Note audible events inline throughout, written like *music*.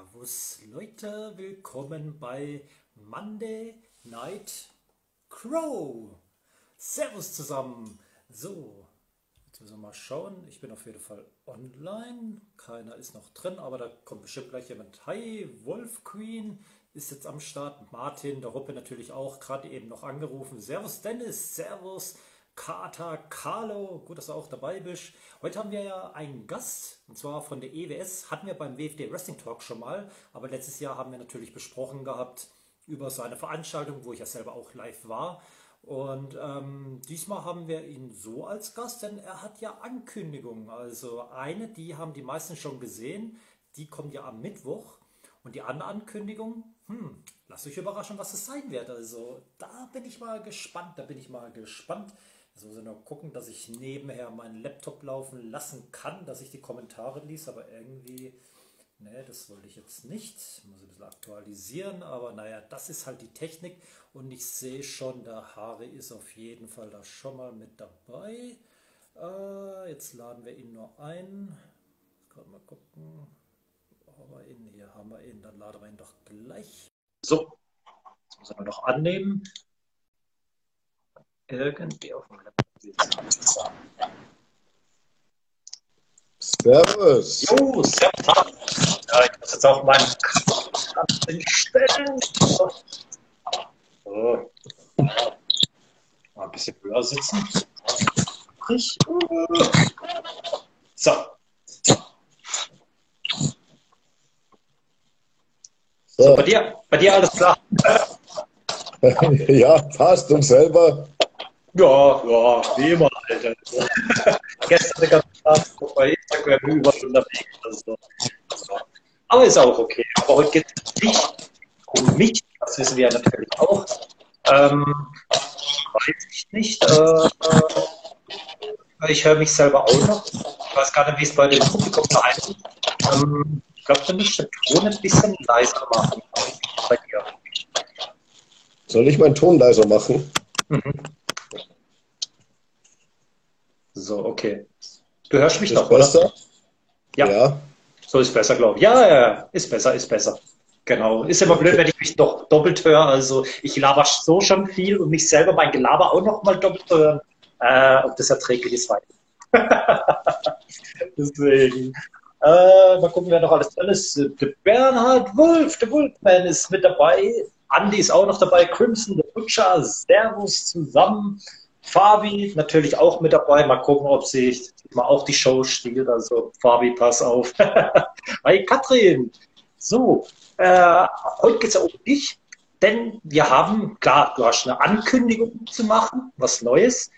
Servus Leute, willkommen bei Monday Night Crow. Servus zusammen. So, jetzt müssen wir mal schauen. Ich bin auf jeden Fall online. Keiner ist noch drin, aber da kommt bestimmt gleich jemand. Hi, Wolf Queen ist jetzt am Start. Martin, der Hoppe natürlich auch, gerade eben noch angerufen. Servus Dennis, Servus Kater, Carlo, gut, dass du auch dabei bist. Heute haben wir ja einen Gast, und zwar von der EWS, hatten wir beim WFD Wrestling Talk schon mal, aber letztes Jahr haben wir natürlich besprochen gehabt über seine Veranstaltung, wo ich ja selber auch live war. Und ähm, diesmal haben wir ihn so als Gast, denn er hat ja Ankündigungen. Also eine, die haben die meisten schon gesehen, die kommt ja am Mittwoch. Und die andere Ankündigung, hm, lasst euch überraschen, was es sein wird. Also da bin ich mal gespannt, da bin ich mal gespannt. Jetzt muss ich nur gucken, dass ich nebenher meinen Laptop laufen lassen kann, dass ich die Kommentare liest, aber irgendwie, ne, das wollte ich jetzt nicht. Ich muss ein bisschen aktualisieren, aber naja, das ist halt die Technik und ich sehe schon, der Haare ist auf jeden Fall da schon mal mit dabei. Äh, jetzt laden wir ihn nur ein. Gerade mal gucken. Haben wir ihn? Hier haben wir ihn, dann laden wir ihn doch gleich. So, jetzt muss er noch annehmen irgendwie auf dem Laptop. Servus. Jo, servus. Ja, ich muss jetzt auch meinen stellen. So. Mal ein bisschen höher sitzen. So. So, bei dir, bei dir alles klar? *laughs* ja, passt und selber. Ja, ja, wie immer, Alter. *laughs* Gestern den ganzen Tag bei Instagram über unterwegs. Also, aber ist auch okay. Aber heute geht es nicht um mich, das wissen wir ja natürlich auch. Ähm, weiß ich nicht. Äh, ich höre mich selber auch noch. Ich weiß gar nicht, wie es bei dem Publikum verhalten. Ähm, ich glaube, du müsstest den Ton ein bisschen leiser machen. Bei dir. Soll ich meinen Ton leiser machen? Mhm. So, okay. Du hörst mich ist noch, besser? oder? Ja. ja. So ist besser, glaube ich. Ja, ja, ist besser, ist besser. Genau. Ist immer blöd, wenn ich mich doch doppelt höre. Also ich laber so schon viel und mich selber mein Gelaber auch noch mal doppelt hören. Äh, ob das erträglich ist, weiß *laughs* Deswegen. Äh, mal gucken, wer noch alles drin ist. Der Bernhard Wolf, der Wolfman ist mit dabei. Andy ist auch noch dabei. Crimson, der Butcher. Servus zusammen. Fabi natürlich auch mit dabei. Mal gucken, ob sie mal auch die Show stiehlt. Also Fabi, pass auf. *laughs* Hi Katrin. So, äh, heute geht es ja um dich, denn wir haben, klar, du hast eine Ankündigung zu machen, was Neues.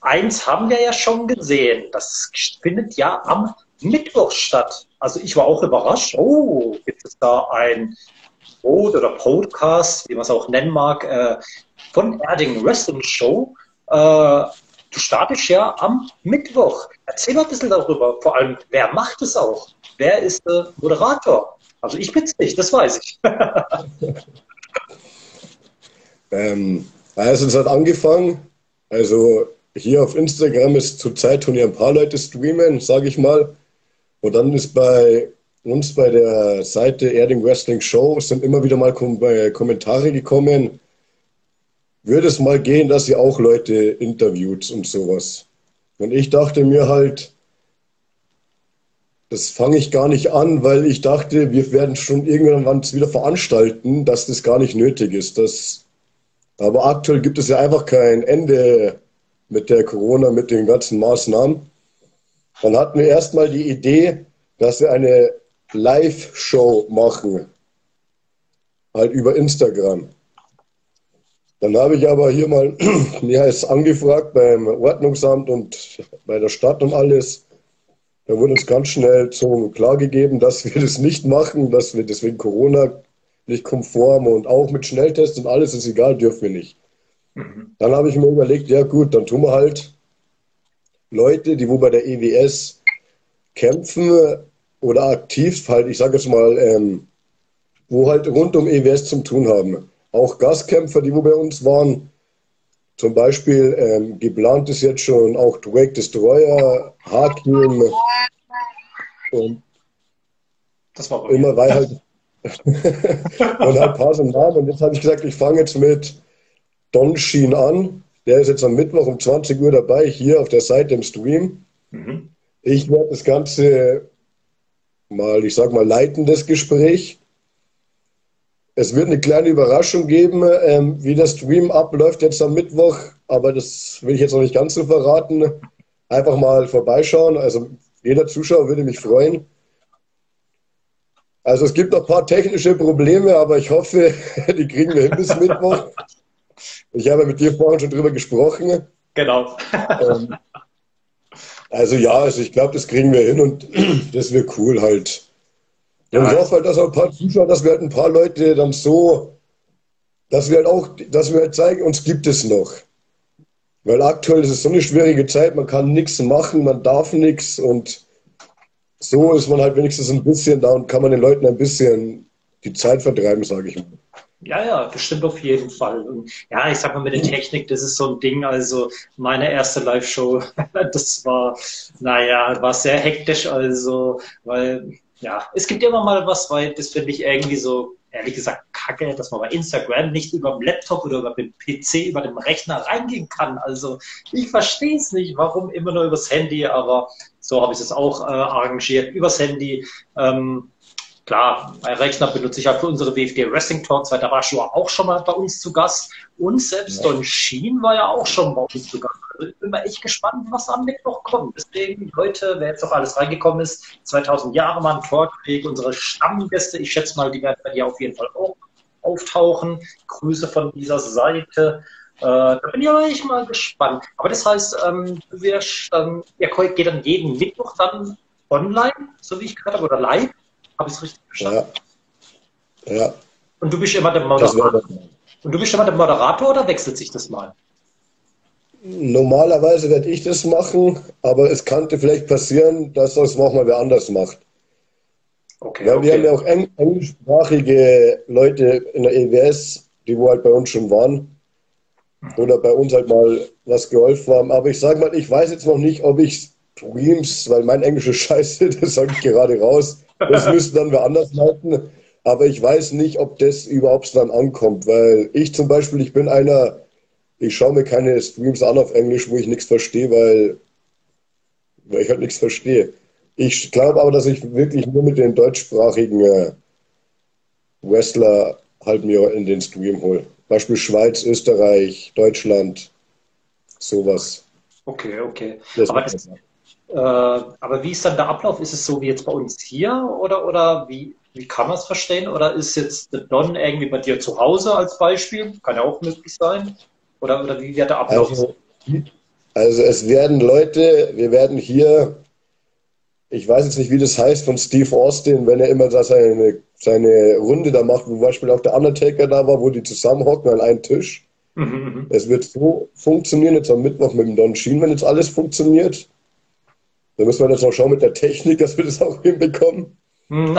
Eins haben wir ja schon gesehen. Das findet ja am Mittwoch statt. Also ich war auch überrascht. Oh, gibt es da ein Pod oder Podcast, wie man es auch nennen mag, äh, von Erding Wrestling Show. Äh, du startest ja am Mittwoch. Erzähl mal ein bisschen darüber. Vor allem, wer macht es auch? Wer ist der Moderator? Also ich bin es nicht, das weiß ich. *laughs* ähm, also es hat angefangen, also hier auf Instagram ist zurzeit schon ein paar Leute streamen, sage ich mal. Und dann ist bei uns bei der Seite Erding Wrestling Show sind immer wieder mal Kom äh, Kommentare gekommen, würde es mal gehen, dass ihr auch Leute interviewt und sowas. Und ich dachte mir halt, das fange ich gar nicht an, weil ich dachte, wir werden schon irgendwann wieder veranstalten, dass das gar nicht nötig ist. Das, aber aktuell gibt es ja einfach kein Ende mit der Corona, mit den ganzen Maßnahmen. Dann hatten wir erstmal die Idee, dass wir eine Live-Show machen. Halt über Instagram. Dann habe ich aber hier mal, *clears throat* wie heißt angefragt beim Ordnungsamt und bei der Stadt und alles. Da wurde uns ganz schnell so klargegeben, dass wir *laughs* das nicht machen, dass wir deswegen Corona nicht konform und auch mit Schnelltests und alles ist egal, dürfen wir nicht. Mhm. Dann habe ich mir überlegt, ja gut, dann tun wir halt Leute, die wo bei der EWS kämpfen oder aktiv halt, ich sage jetzt mal, ähm, wo halt rund um EWS zum tun haben auch Gastkämpfer, die wo bei uns waren. Zum Beispiel ähm, geplant ist jetzt schon auch Wake Destroyer, Hakim und Das war immer weil halt *laughs* und halt paar so Namen. Und jetzt habe ich gesagt, ich fange jetzt mit Don Sheen an. Der ist jetzt am Mittwoch um 20 Uhr dabei, hier auf der Seite im Stream. Mhm. Ich werde das Ganze mal, ich sag mal, leiten, das Gespräch. Es wird eine kleine Überraschung geben, ähm, wie der Stream abläuft jetzt am Mittwoch, aber das will ich jetzt noch nicht ganz so verraten. Einfach mal vorbeischauen. Also jeder Zuschauer würde mich freuen. Also es gibt noch ein paar technische Probleme, aber ich hoffe, *laughs* die kriegen wir hin bis Mittwoch. Ich habe mit dir vorhin schon drüber gesprochen. Genau. Ähm, also ja, also ich glaube, das kriegen wir hin und *clears throat* das wird cool halt. Und ja. ich hoffe halt, dass ein paar Zuschauer, dass wir halt ein paar Leute dann so, dass wir halt auch, dass wir halt zeigen, uns gibt es noch. Weil aktuell ist es so eine schwierige Zeit, man kann nichts machen, man darf nichts und so ist man halt wenigstens ein bisschen da und kann man den Leuten ein bisschen die Zeit vertreiben, sage ich mal. Ja, ja, bestimmt auf jeden Fall. Und ja, ich sag mal, mit der Technik, das ist so ein Ding. Also meine erste Live-Show, *laughs* das war, naja, war sehr hektisch. Also, weil, ja, es gibt immer mal was, weil das finde ich irgendwie so, ehrlich gesagt, kacke, dass man bei Instagram nicht über dem Laptop oder über dem PC, über dem Rechner reingehen kann. Also, ich verstehe es nicht, warum immer nur übers Handy, aber so habe ich es auch äh, arrangiert, übers Handy. Ähm, Klar, mein Rechner benutze ich halt für unsere WFD Wrestling Talks, weil da war Shua auch schon mal bei uns zu Gast. Und selbst ja. Don Sheen war ja auch schon bei uns zu Gast. Also ich bin mal echt gespannt, was am Mittwoch kommt. Deswegen, Leute, wer jetzt noch alles reingekommen ist, 2000 Jahre mal ein Talkweg, unsere Stammgäste, ich schätze mal, die werden bei dir auf jeden Fall auch auftauchen. Grüße von dieser Seite. Äh, da bin ich aber echt mal gespannt. Aber das heißt, ähm, du wirst, ähm, ihr geht dann jeden Mittwoch dann online, so wie ich gehört habe, oder live? Habe ich es richtig verstanden? Ja. ja. Und du bist immer der Moderator. Und du bist immer der Moderator oder wechselt sich das mal? Normalerweise werde ich das machen, aber es könnte vielleicht passieren, dass das auch mal wer anders macht. Okay, Weil okay. wir haben ja auch eng englischsprachige Leute in der EWS, die wo halt bei uns schon waren oder bei uns halt mal was geholfen haben. Aber ich sage mal, ich weiß jetzt noch nicht, ob ich Streams, weil mein Englisch ist *laughs* scheiße, das sage ich gerade raus, das *laughs* müssen dann wir anders leiten. Aber ich weiß nicht, ob das überhaupt dann ankommt, weil ich zum Beispiel, ich bin einer, ich schaue mir keine Streams an auf Englisch, wo ich nichts verstehe, weil, weil ich halt nichts verstehe. Ich glaube aber, dass ich wirklich nur mit den deutschsprachigen äh, Wrestler halt mir in den Stream hole. Beispiel Schweiz, Österreich, Deutschland, sowas. Okay, okay. Aber das, äh, aber wie ist dann der Ablauf? Ist es so wie jetzt bei uns hier oder, oder wie, wie kann man es verstehen? Oder ist jetzt der Don irgendwie bei dir zu Hause als Beispiel? Kann ja auch möglich sein. Oder, oder wie wird der Ablauf? Also, also es werden Leute, wir werden hier, ich weiß jetzt nicht, wie das heißt, von Steve Austin, wenn er immer da seine, seine Runde da macht, wo zum Beispiel auch der Undertaker da war, wo die zusammenhocken an einem Tisch. Mhm, mhm. es wird so funktionieren, jetzt am Mittwoch mit dem Don Sheen, wenn jetzt alles funktioniert. Da müssen wir jetzt noch schauen mit der Technik, dass wir das auch *laughs* hinbekommen. Hm.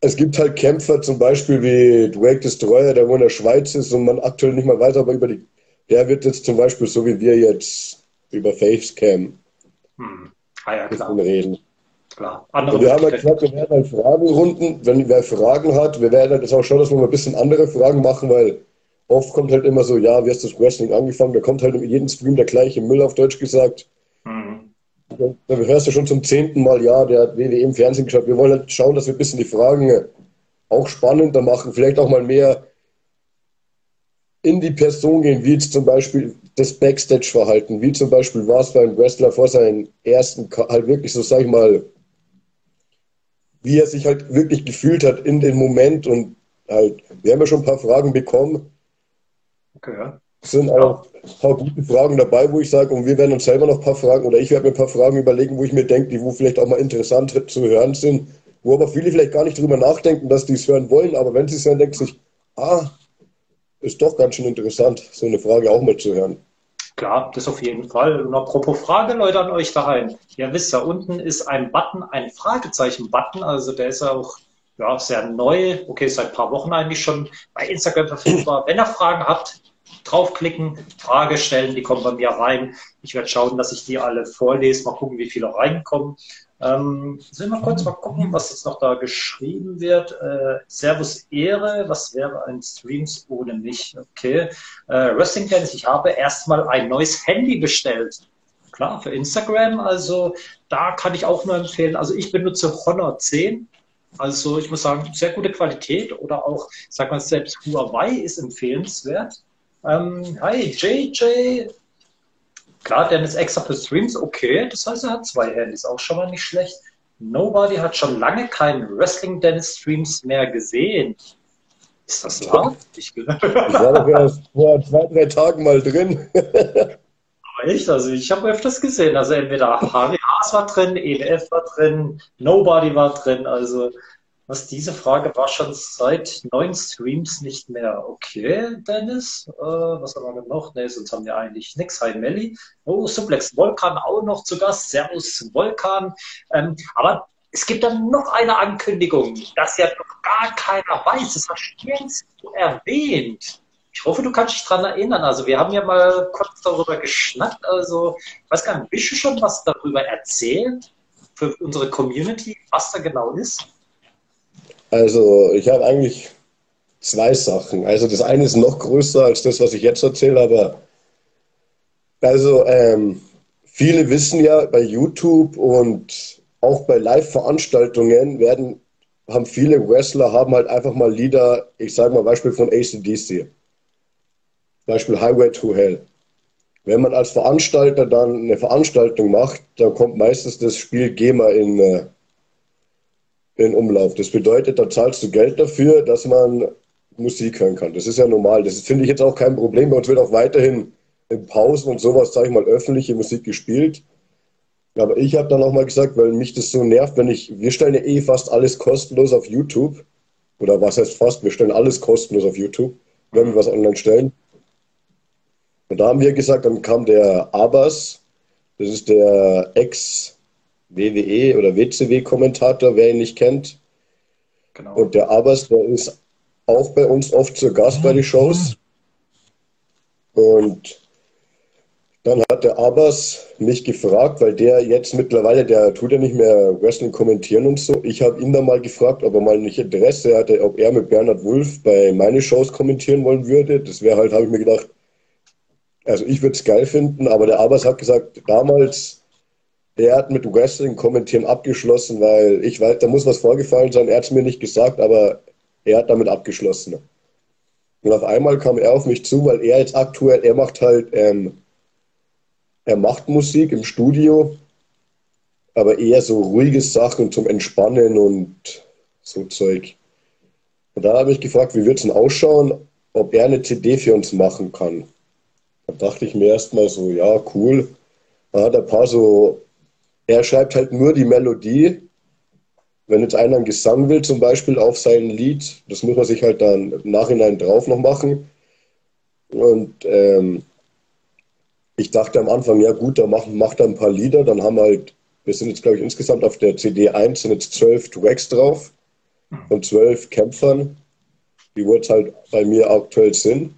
Es gibt halt Kämpfer, zum Beispiel wie Dwayne Destroyer, der wo in der Schweiz ist und man aktuell nicht mehr weiß, aber über die, der wird jetzt zum Beispiel so wie wir jetzt über Facecam hm. ah, ja, klar. reden. Klar. und wir haben halt gesagt, wir werden halt Fragenrunden, wenn wer Fragen hat, wir werden halt jetzt auch schauen, dass wir mal ein bisschen andere Fragen machen, weil oft kommt halt immer so, ja, wie hast du das Wrestling angefangen? Da kommt halt in jedem Stream der gleiche Müll auf Deutsch gesagt. Da hörst du schon zum zehnten Mal, ja, der hat WWE im Fernsehen geschaut. Wir wollen halt schauen, dass wir ein bisschen die Fragen auch spannender machen, vielleicht auch mal mehr in die Person gehen, wie zum Beispiel das Backstage-Verhalten, wie zum Beispiel war es beim Wrestler vor seinem ersten, halt wirklich so, sag ich mal, wie er sich halt wirklich gefühlt hat in dem Moment und halt, wir haben ja schon ein paar Fragen bekommen. Okay, ja. Sind auch ein paar gute Fragen dabei, wo ich sage, und wir werden uns selber noch ein paar Fragen, oder ich werde mir ein paar Fragen überlegen, wo ich mir denke, die wo vielleicht auch mal interessant zu hören sind, wo aber viele vielleicht gar nicht drüber nachdenken, dass die es hören wollen, aber wenn sie es hören, sie sich, ah, ist doch ganz schön interessant, so eine Frage auch mal zu hören. Klar, das auf jeden Fall. Und apropos Frage, Leute, an euch daheim. Ihr wisst ja, unten ist ein Button, ein Fragezeichen-Button, also der ist auch ja, sehr neu, okay, seit ein paar Wochen eigentlich schon bei Instagram verfügbar. Wenn ihr Fragen habt, draufklicken, Frage stellen, die kommen bei mir rein. Ich werde schauen, dass ich die alle vorlese, mal gucken, wie viele reinkommen. Ähm, sollen wir kurz mal gucken, was jetzt noch da geschrieben wird? Äh, Servus Ehre, was wäre ein Streams ohne mich? Okay. Äh, Wrestling Dance, ich habe erstmal ein neues Handy bestellt. Klar, für Instagram, also da kann ich auch nur empfehlen. Also ich benutze Honor 10. Also ich muss sagen, sehr gute Qualität oder auch, sag mal, selbst Huawei ist empfehlenswert. Ähm, hi, JJ, Klar, Dennis extra für Streams, okay. Das heißt, er hat zwei Handys, auch schon mal nicht schlecht. Nobody hat schon lange keinen Wrestling Dennis Streams mehr gesehen. Ist das laut? *laughs* Ich, war doch erst vor zwei, drei Tagen mal drin. Aber echt, also ich habe öfters gesehen. Also entweder Harry Haas war drin, EWF war drin, Nobody war drin. Also was diese Frage war schon seit neun Streams nicht mehr. Okay, Dennis, äh, was haben wir noch? Ne, sonst haben wir eigentlich nichts. Hi Melli. Oh, Suplex Volkan auch noch zu Gast. Servus Volkan. Ähm, aber es gibt dann noch eine Ankündigung, dass ja noch gar keiner weiß. Das hast du erwähnt. Ich hoffe, du kannst dich daran erinnern. Also wir haben ja mal kurz darüber geschnackt. Also ich weiß gar nicht, willst du schon was darüber erzählen für unsere Community, was da genau ist? Also ich habe eigentlich zwei Sachen. Also das eine ist noch größer als das, was ich jetzt erzähle, aber also ähm, viele wissen ja bei YouTube und auch bei Live-Veranstaltungen werden haben viele Wrestler haben halt einfach mal Lieder, ich sage mal Beispiel von ACDC, Beispiel Highway to Hell. Wenn man als Veranstalter dann eine Veranstaltung macht, dann kommt meistens das Spiel GEMA in, äh, in Umlauf. Das bedeutet, da zahlst du Geld dafür, dass man Musik hören kann. Das ist ja normal. Das finde ich jetzt auch kein Problem. Bei uns wird auch weiterhin in Pausen und sowas, sage ich mal, öffentliche Musik gespielt. Aber ich habe dann auch mal gesagt, weil mich das so nervt, wenn ich, wir stellen ja eh fast alles kostenlos auf YouTube. Oder was heißt fast? Wir stellen alles kostenlos auf YouTube, wenn wir was online stellen. Und da haben wir gesagt, dann kam der Abbas, das ist der Ex- WWE oder WCW-Kommentator, wer ihn nicht kennt. Genau. Und der Abbas, der ist auch bei uns oft zu Gast bei den Shows. Und dann hat der Abbas mich gefragt, weil der jetzt mittlerweile, der tut ja nicht mehr Wrestling kommentieren und so. Ich habe ihn dann mal gefragt, ob er mal nicht Interesse hatte, ob er mit Bernhard Wulff bei meine Shows kommentieren wollen würde. Das wäre halt, habe ich mir gedacht, also ich würde es geil finden, aber der Abbas hat gesagt, damals er hat mit Wrestling kommentieren abgeschlossen, weil ich weiß, da muss was vorgefallen sein. Er hat es mir nicht gesagt, aber er hat damit abgeschlossen. Und auf einmal kam er auf mich zu, weil er jetzt aktuell, er macht halt, ähm, er macht Musik im Studio, aber eher so ruhige Sachen zum Entspannen und so Zeug. Und da habe ich gefragt, wie wird es denn ausschauen, ob er eine CD für uns machen kann. Da dachte ich mir erstmal so, ja, cool. Da hat er ein paar so er schreibt halt nur die Melodie. Wenn jetzt einer einen Gesang will, zum Beispiel auf sein Lied, das muss man sich halt dann im Nachhinein drauf noch machen. Und ähm, ich dachte am Anfang, ja gut, da macht, macht er ein paar Lieder, dann haben wir halt, wir sind jetzt glaube ich insgesamt auf der CD 1 sind jetzt zwölf Tracks drauf von zwölf Kämpfern, die wo jetzt halt bei mir aktuell sind.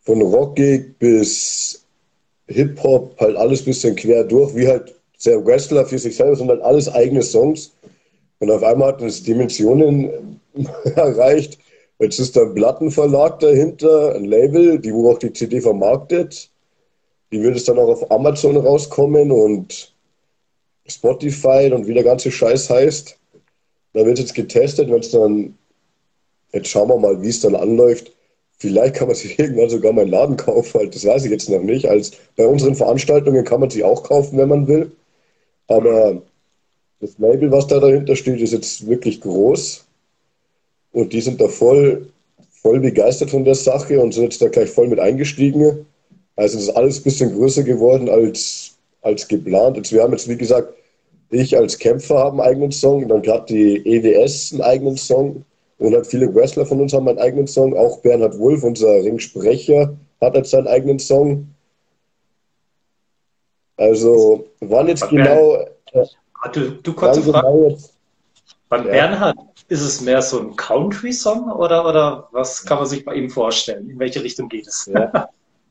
Von Rockig bis Hip-Hop, halt alles ein bisschen quer durch, wie halt der Wrestler für sich selber, sondern alles eigene Songs. Und auf einmal hat es Dimensionen *laughs* erreicht. Jetzt ist da ein Plattenverlag dahinter, ein Label, die wo auch die CD vermarktet. Die wird es dann auch auf Amazon rauskommen und Spotify und wie der ganze Scheiß heißt. Da wird jetzt getestet, wenn es dann, jetzt schauen wir mal, wie es dann anläuft. Vielleicht kann man sich *laughs* irgendwann sogar meinen Laden kaufen, das weiß ich jetzt noch nicht. Als bei unseren Veranstaltungen kann man sie auch kaufen, wenn man will. Aber das Label, was da dahinter steht, ist jetzt wirklich groß. Und die sind da voll, voll begeistert von der Sache und sind jetzt da gleich voll mit eingestiegen. Also es ist alles ein bisschen größer geworden als, als geplant. Jetzt, wir haben jetzt, wie gesagt, ich als Kämpfer habe einen eigenen Song, dann gerade die EWS einen eigenen Song und halt viele Wrestler von uns haben einen eigenen Song. Auch Bernhard Wolf, unser Ringsprecher, hat jetzt seinen eigenen Song. Also, wann jetzt genau. Äh, du, du kurze Frage. Genau jetzt, Bei ja. Bernhard, ist es mehr so ein Country-Song oder, oder was kann man sich bei ihm vorstellen? In welche Richtung geht es? Ja.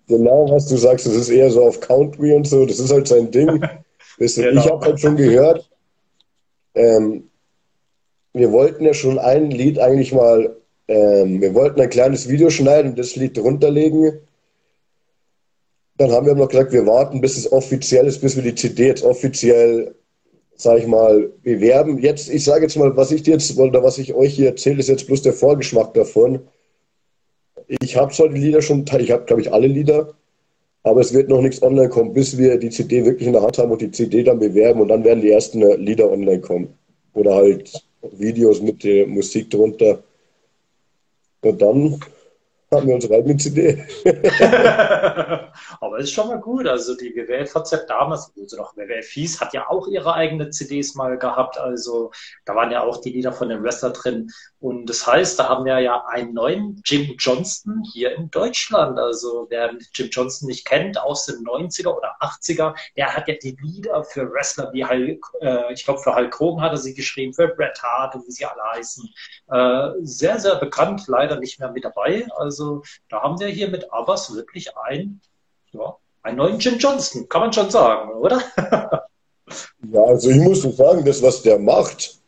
genau, was du sagst, es ist eher so auf Country und so, das ist halt sein Ding. *laughs* Weißt du, genau. Ich habe halt schon gehört, ähm, wir wollten ja schon ein Lied eigentlich mal, ähm, wir wollten ein kleines Video schneiden und das Lied drunter legen. Dann haben wir noch gesagt, wir warten, bis es offiziell ist, bis wir die CD jetzt offiziell, sag ich mal, bewerben. Jetzt, ich sage jetzt mal, was ich dir jetzt, oder was ich euch hier erzähle, ist jetzt bloß der Vorgeschmack davon. Ich habe zwar die Lieder schon, ich habe, glaube ich, alle Lieder, aber es wird noch nichts online kommen, bis wir die CD wirklich in der Hand haben und die CD dann bewerben und dann werden die ersten Lieder online kommen. Oder halt Videos mit der Musik drunter. Und dann haben wir unsere eigene CD. *laughs* Aber ist schon mal gut. Also die WWF-VZ damals, also noch WWF hieß, hat ja auch ihre eigene CDs mal gehabt. Also da waren ja auch die Lieder von dem Wrestler drin. Und das heißt, da haben wir ja einen neuen Jim Johnston hier in Deutschland. Also wer Jim Johnston nicht kennt, aus den 90er oder 80er, der hat ja die Lieder für Wrestler wie Hulk, äh, ich glaube für Hulk Hogan hat er sie geschrieben, für Bret Hart und wie sie alle heißen. Äh, sehr, sehr bekannt, leider nicht mehr mit dabei. Also da haben wir hier mit Abbas wirklich ein ja, einen neuen Jim Johnston, kann man schon sagen, oder? *laughs* ja, also ich muss sagen, das, was der macht,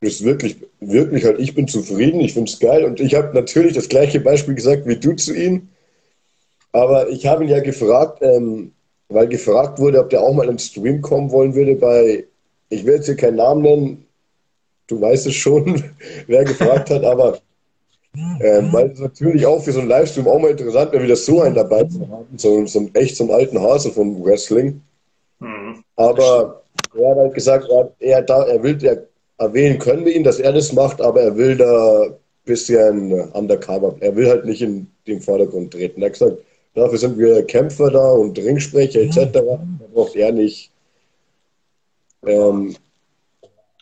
ist wirklich, wirklich halt, ich bin zufrieden, ich finde es geil und ich habe natürlich das gleiche Beispiel gesagt wie du zu ihm, aber ich habe ihn ja gefragt, ähm, weil gefragt wurde, ob der auch mal im Stream kommen wollen würde bei, ich will jetzt hier keinen Namen nennen, du weißt es schon, *laughs* wer gefragt hat, aber ähm, weil es natürlich auch für so einen Livestream auch mal interessant wäre, wieder so einen dabei zu haben, so, so echt so einen alten Hase vom Wrestling. Mhm. Aber er hat halt gesagt, er, er, da, er will, er, erwähnen können wir ihn, dass er das macht, aber er will da ein bisschen undercover. Er will halt nicht in den Vordergrund treten. Er hat gesagt, dafür sind wir Kämpfer da und Ringsprecher etc. Da braucht er nicht. Ähm,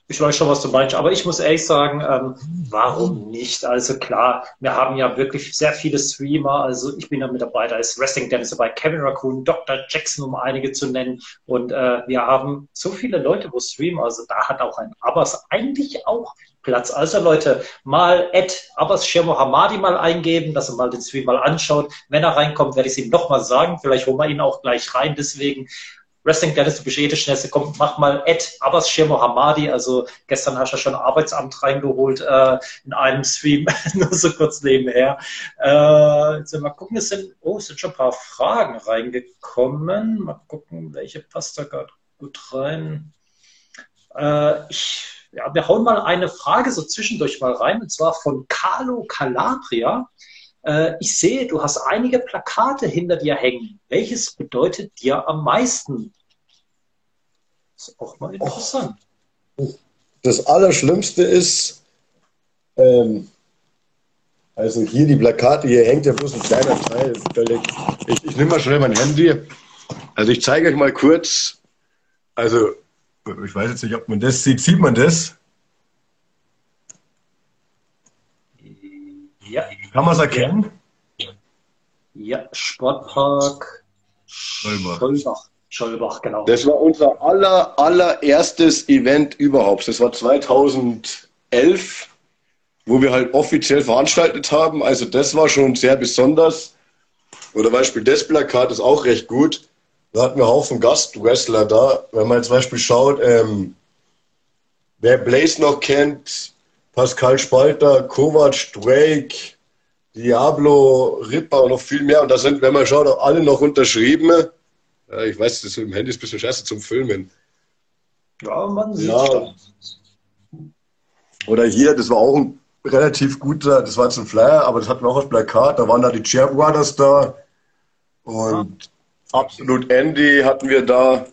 ich weiß schon, was du meinst, aber ich muss ehrlich sagen, ähm, warum nicht? Also klar, wir haben ja wirklich sehr viele Streamer, also ich bin da mit dabei, da ist Wrestling Dennis dabei, Kevin Raccoon, Dr. Jackson, um einige zu nennen und äh, wir haben so viele Leute, wo streamen, also da hat auch ein Abbas eigentlich auch Platz. Also Leute, mal Ed Abbas Shemo Hamadi mal eingeben, dass er mal den Stream mal anschaut. Wenn er reinkommt, werde ich es ihm nochmal sagen. Vielleicht holen wir ihn auch gleich rein. Deswegen Wrestling Dennis, du bist der Schnellste, komm, mach mal Ed Abbas Shemo Hamadi. Also gestern hast du ja schon Arbeitsamt reingeholt äh, in einem Stream, *laughs* nur so kurz nebenher. Äh, jetzt mal gucken, es sind, oh, es sind schon ein paar Fragen reingekommen. Mal gucken, welche passt da gerade gut rein. Äh, ich, ja, wir hauen mal eine Frage so zwischendurch mal rein, und zwar von Carlo Calabria. Äh, ich sehe, du hast einige Plakate hinter dir hängen. Welches bedeutet dir am meisten? Das ist auch mal interessant. Das Allerschlimmste ist, ähm, also hier die Plakate, hier hängt ja bloß ein kleiner Teil. Ich, ich nehme mal schnell mein Handy. Also ich zeige euch mal kurz. Also, ich weiß jetzt nicht, ob man das sieht. Sieht man das? Ja. Kann man es erkennen? Ja, Sportpark Schollbach. Schollbach. Schollbach, genau. Das war unser aller, allererstes Event überhaupt. Das war 2011, wo wir halt offiziell veranstaltet haben. Also das war schon sehr besonders. Oder Beispiel das Plakat ist auch recht gut. Da hatten wir einen Haufen Gastwrestler da. Wenn man zum Beispiel schaut, ähm, wer Blaze noch kennt, Pascal Spalter, Kovac, Drake, Diablo, Ripper und noch viel mehr. Und da sind, wenn man schaut, auch alle noch unterschrieben. Ja, ich weiß, das im Handy ist ein bisschen scheiße zum Filmen. Ja, man sieht ja. Oder hier, das war auch ein relativ guter, das war jetzt ein Flyer, aber das hatten wir auch als Plakat. Da waren da die Chair Brothers da. Und ja. absolut Andy hatten wir da.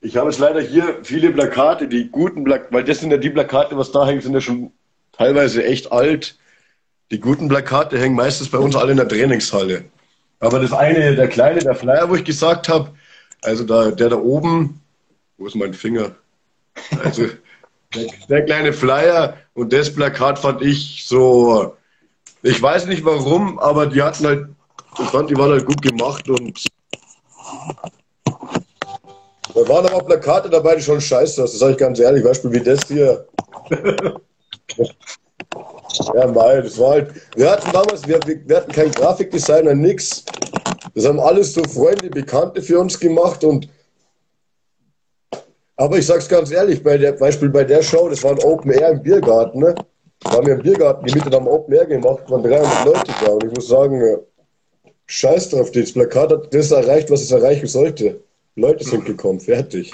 Ich habe jetzt leider hier viele Plakate, die guten Plakate, weil das sind ja die Plakate, was da hängt, sind ja schon teilweise echt alt. Die guten Plakate hängen meistens bei uns alle in der Trainingshalle. Aber das eine, der kleine, der Flyer, wo ich gesagt habe, also da, der da oben, wo ist mein Finger? Also *laughs* der, der kleine Flyer und das Plakat fand ich so, ich weiß nicht warum, aber die hatten halt, ich fand, die waren halt gut gemacht und da waren aber Plakate dabei, die schon scheiße Das sage ich ganz ehrlich. Beispiel wie das hier. *laughs* ja, mal, das war halt. Wir hatten damals, wir, wir hatten keinen Grafikdesigner, nix. Das haben alles so Freunde, Bekannte für uns gemacht und Aber ich sag's ganz ehrlich, bei der Beispiel bei der Show, das war ein Open Air im Biergarten, ne? Da haben wir im Biergarten gemietet, haben Open Air gemacht, waren 300 Leute da. Und ich muss sagen, scheiß drauf, das Plakat hat das erreicht, was es erreichen sollte. Leute sind gekommen, fertig.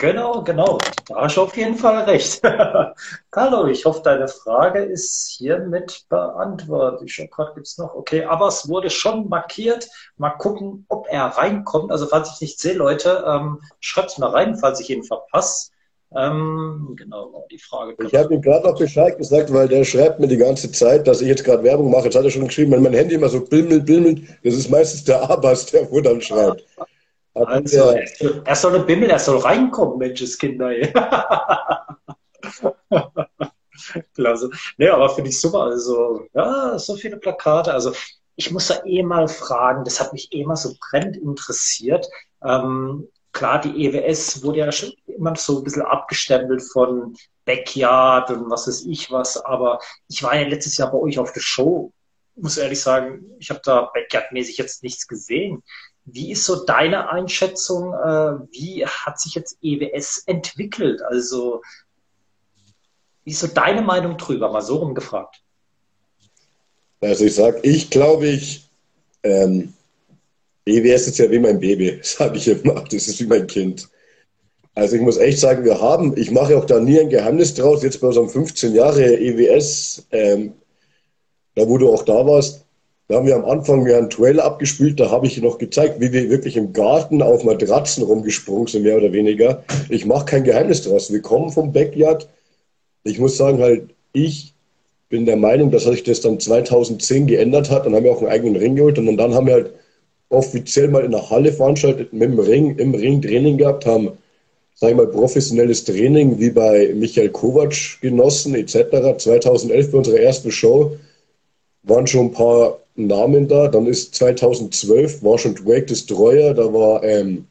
Genau, genau. Da hast du auf jeden Fall recht. *laughs* Carlo, ich hoffe, deine Frage ist hiermit beantwortet. Ich schaue gerade, gibt es noch? Okay, aber es wurde schon markiert. Mal gucken, ob er reinkommt. Also, falls ich nicht sehe, Leute, ähm, schreibt es mal rein, falls ich ihn verpasse. Ähm, genau, die Frage. Ich habe ihm gerade noch Bescheid gesagt, weil der schreibt mir die ganze Zeit, dass ich jetzt gerade Werbung mache. Jetzt hat er schon geschrieben, wenn mein Handy immer so bimmelt, bimmelt, das ist meistens der Abbas, der wo dann schreibt. Also, er, soll Bimmel, er soll reinkommen, Menscheskinder. *laughs* Klasse. Nee, aber finde ich super. Also, ja, so viele Plakate. Also, ich muss da eh mal fragen, das hat mich eh mal so brennend interessiert. Ähm, klar, die EWS wurde ja schon immer so ein bisschen abgestempelt von Backyard und was weiß ich was, aber ich war ja letztes Jahr bei euch auf der Show. Muss ehrlich sagen, ich habe da Backyard-mäßig jetzt nichts gesehen. Wie ist so deine Einschätzung? Äh, wie hat sich jetzt EWS entwickelt? Also, wie ist so deine Meinung drüber? Mal so rumgefragt. Also, ich sage, ich glaube, ich, ähm, EWS ist ja wie mein Baby, *laughs* sage ich immer. Das ist wie mein Kind. Also, ich muss echt sagen, wir haben, ich mache auch da nie ein Geheimnis draus, jetzt bei unserem 15 Jahre EWS, ähm, da wo du auch da warst, da haben wir am Anfang einen Trailer abgespielt, da habe ich noch gezeigt, wie wir wirklich im Garten auf Matratzen rumgesprungen sind, mehr oder weniger. Ich mache kein Geheimnis draus. Wir kommen vom Backyard. Ich muss sagen, halt, ich bin der Meinung, dass sich das dann 2010 geändert hat. Dann haben wir auch einen eigenen Ring geholt und dann haben wir halt offiziell mal in der Halle veranstaltet, mit dem Ring, im Ring Training gehabt, haben, sag ich mal, professionelles Training wie bei Michael Kovac genossen, etc. 2011 bei unserer ersten Show waren schon ein paar Namen da. Dann ist 2012 war schon Drake Destroyer, da war ähm,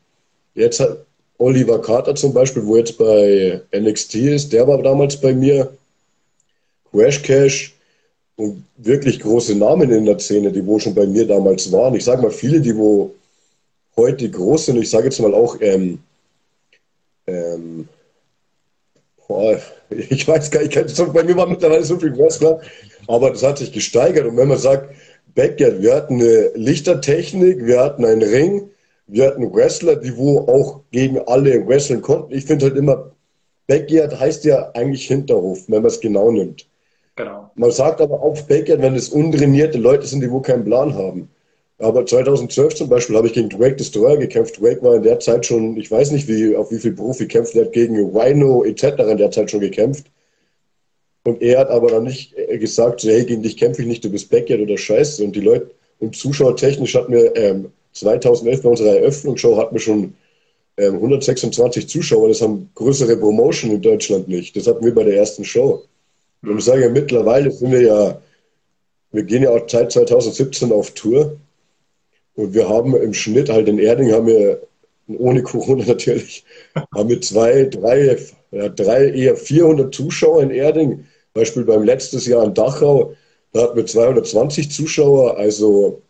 jetzt hat Oliver Carter zum Beispiel, wo jetzt bei NXT ist, der war damals bei mir. Crash Cash und wirklich große Namen in der Szene, die wo schon bei mir damals waren. Ich sage mal viele, die wo heute groß sind. Ich sage jetzt mal auch, ähm, ähm, boah, *laughs* ich weiß gar nicht, bei mir waren mittlerweile so viele Wrestler, aber das hat sich gesteigert. Und wenn man sagt, Backyard. Wir hatten eine Lichtertechnik, wir hatten einen Ring, wir hatten Wrestler, die wo auch gegen alle wresteln konnten. Ich finde halt immer, Backyard heißt ja eigentlich Hinterhof, wenn man es genau nimmt. Genau. Man sagt aber auch Backyard, wenn es untrainierte Leute sind, die wo keinen Plan haben. Aber 2012 zum Beispiel habe ich gegen Drake Destroyer gekämpft. Drake war in der Zeit schon, ich weiß nicht, wie, auf wie viel Profi kämpft, er hat gegen Rhino etc. in der Zeit schon gekämpft. Und er hat aber dann nicht äh, gesagt, hey, gegen dich kämpfe ich nicht, du bist Backyard oder Scheiße. Und die Leute, und zuschauertechnisch hatten wir ähm, 2011 bei unserer Eröffnungsshow hatten wir schon ähm, 126 Zuschauer. Das haben größere Promotion in Deutschland nicht. Das hatten wir bei der ersten Show. Und ich sage ja, mittlerweile sind wir ja, wir gehen ja auch seit 2017 auf Tour. Und wir haben im Schnitt halt in Erding haben wir, ohne Corona *laughs* natürlich, haben wir zwei, drei, ja, drei, eher 400 Zuschauer in Erding. Beispiel beim letztes Jahr in Dachau, da hatten wir 220 Zuschauer, also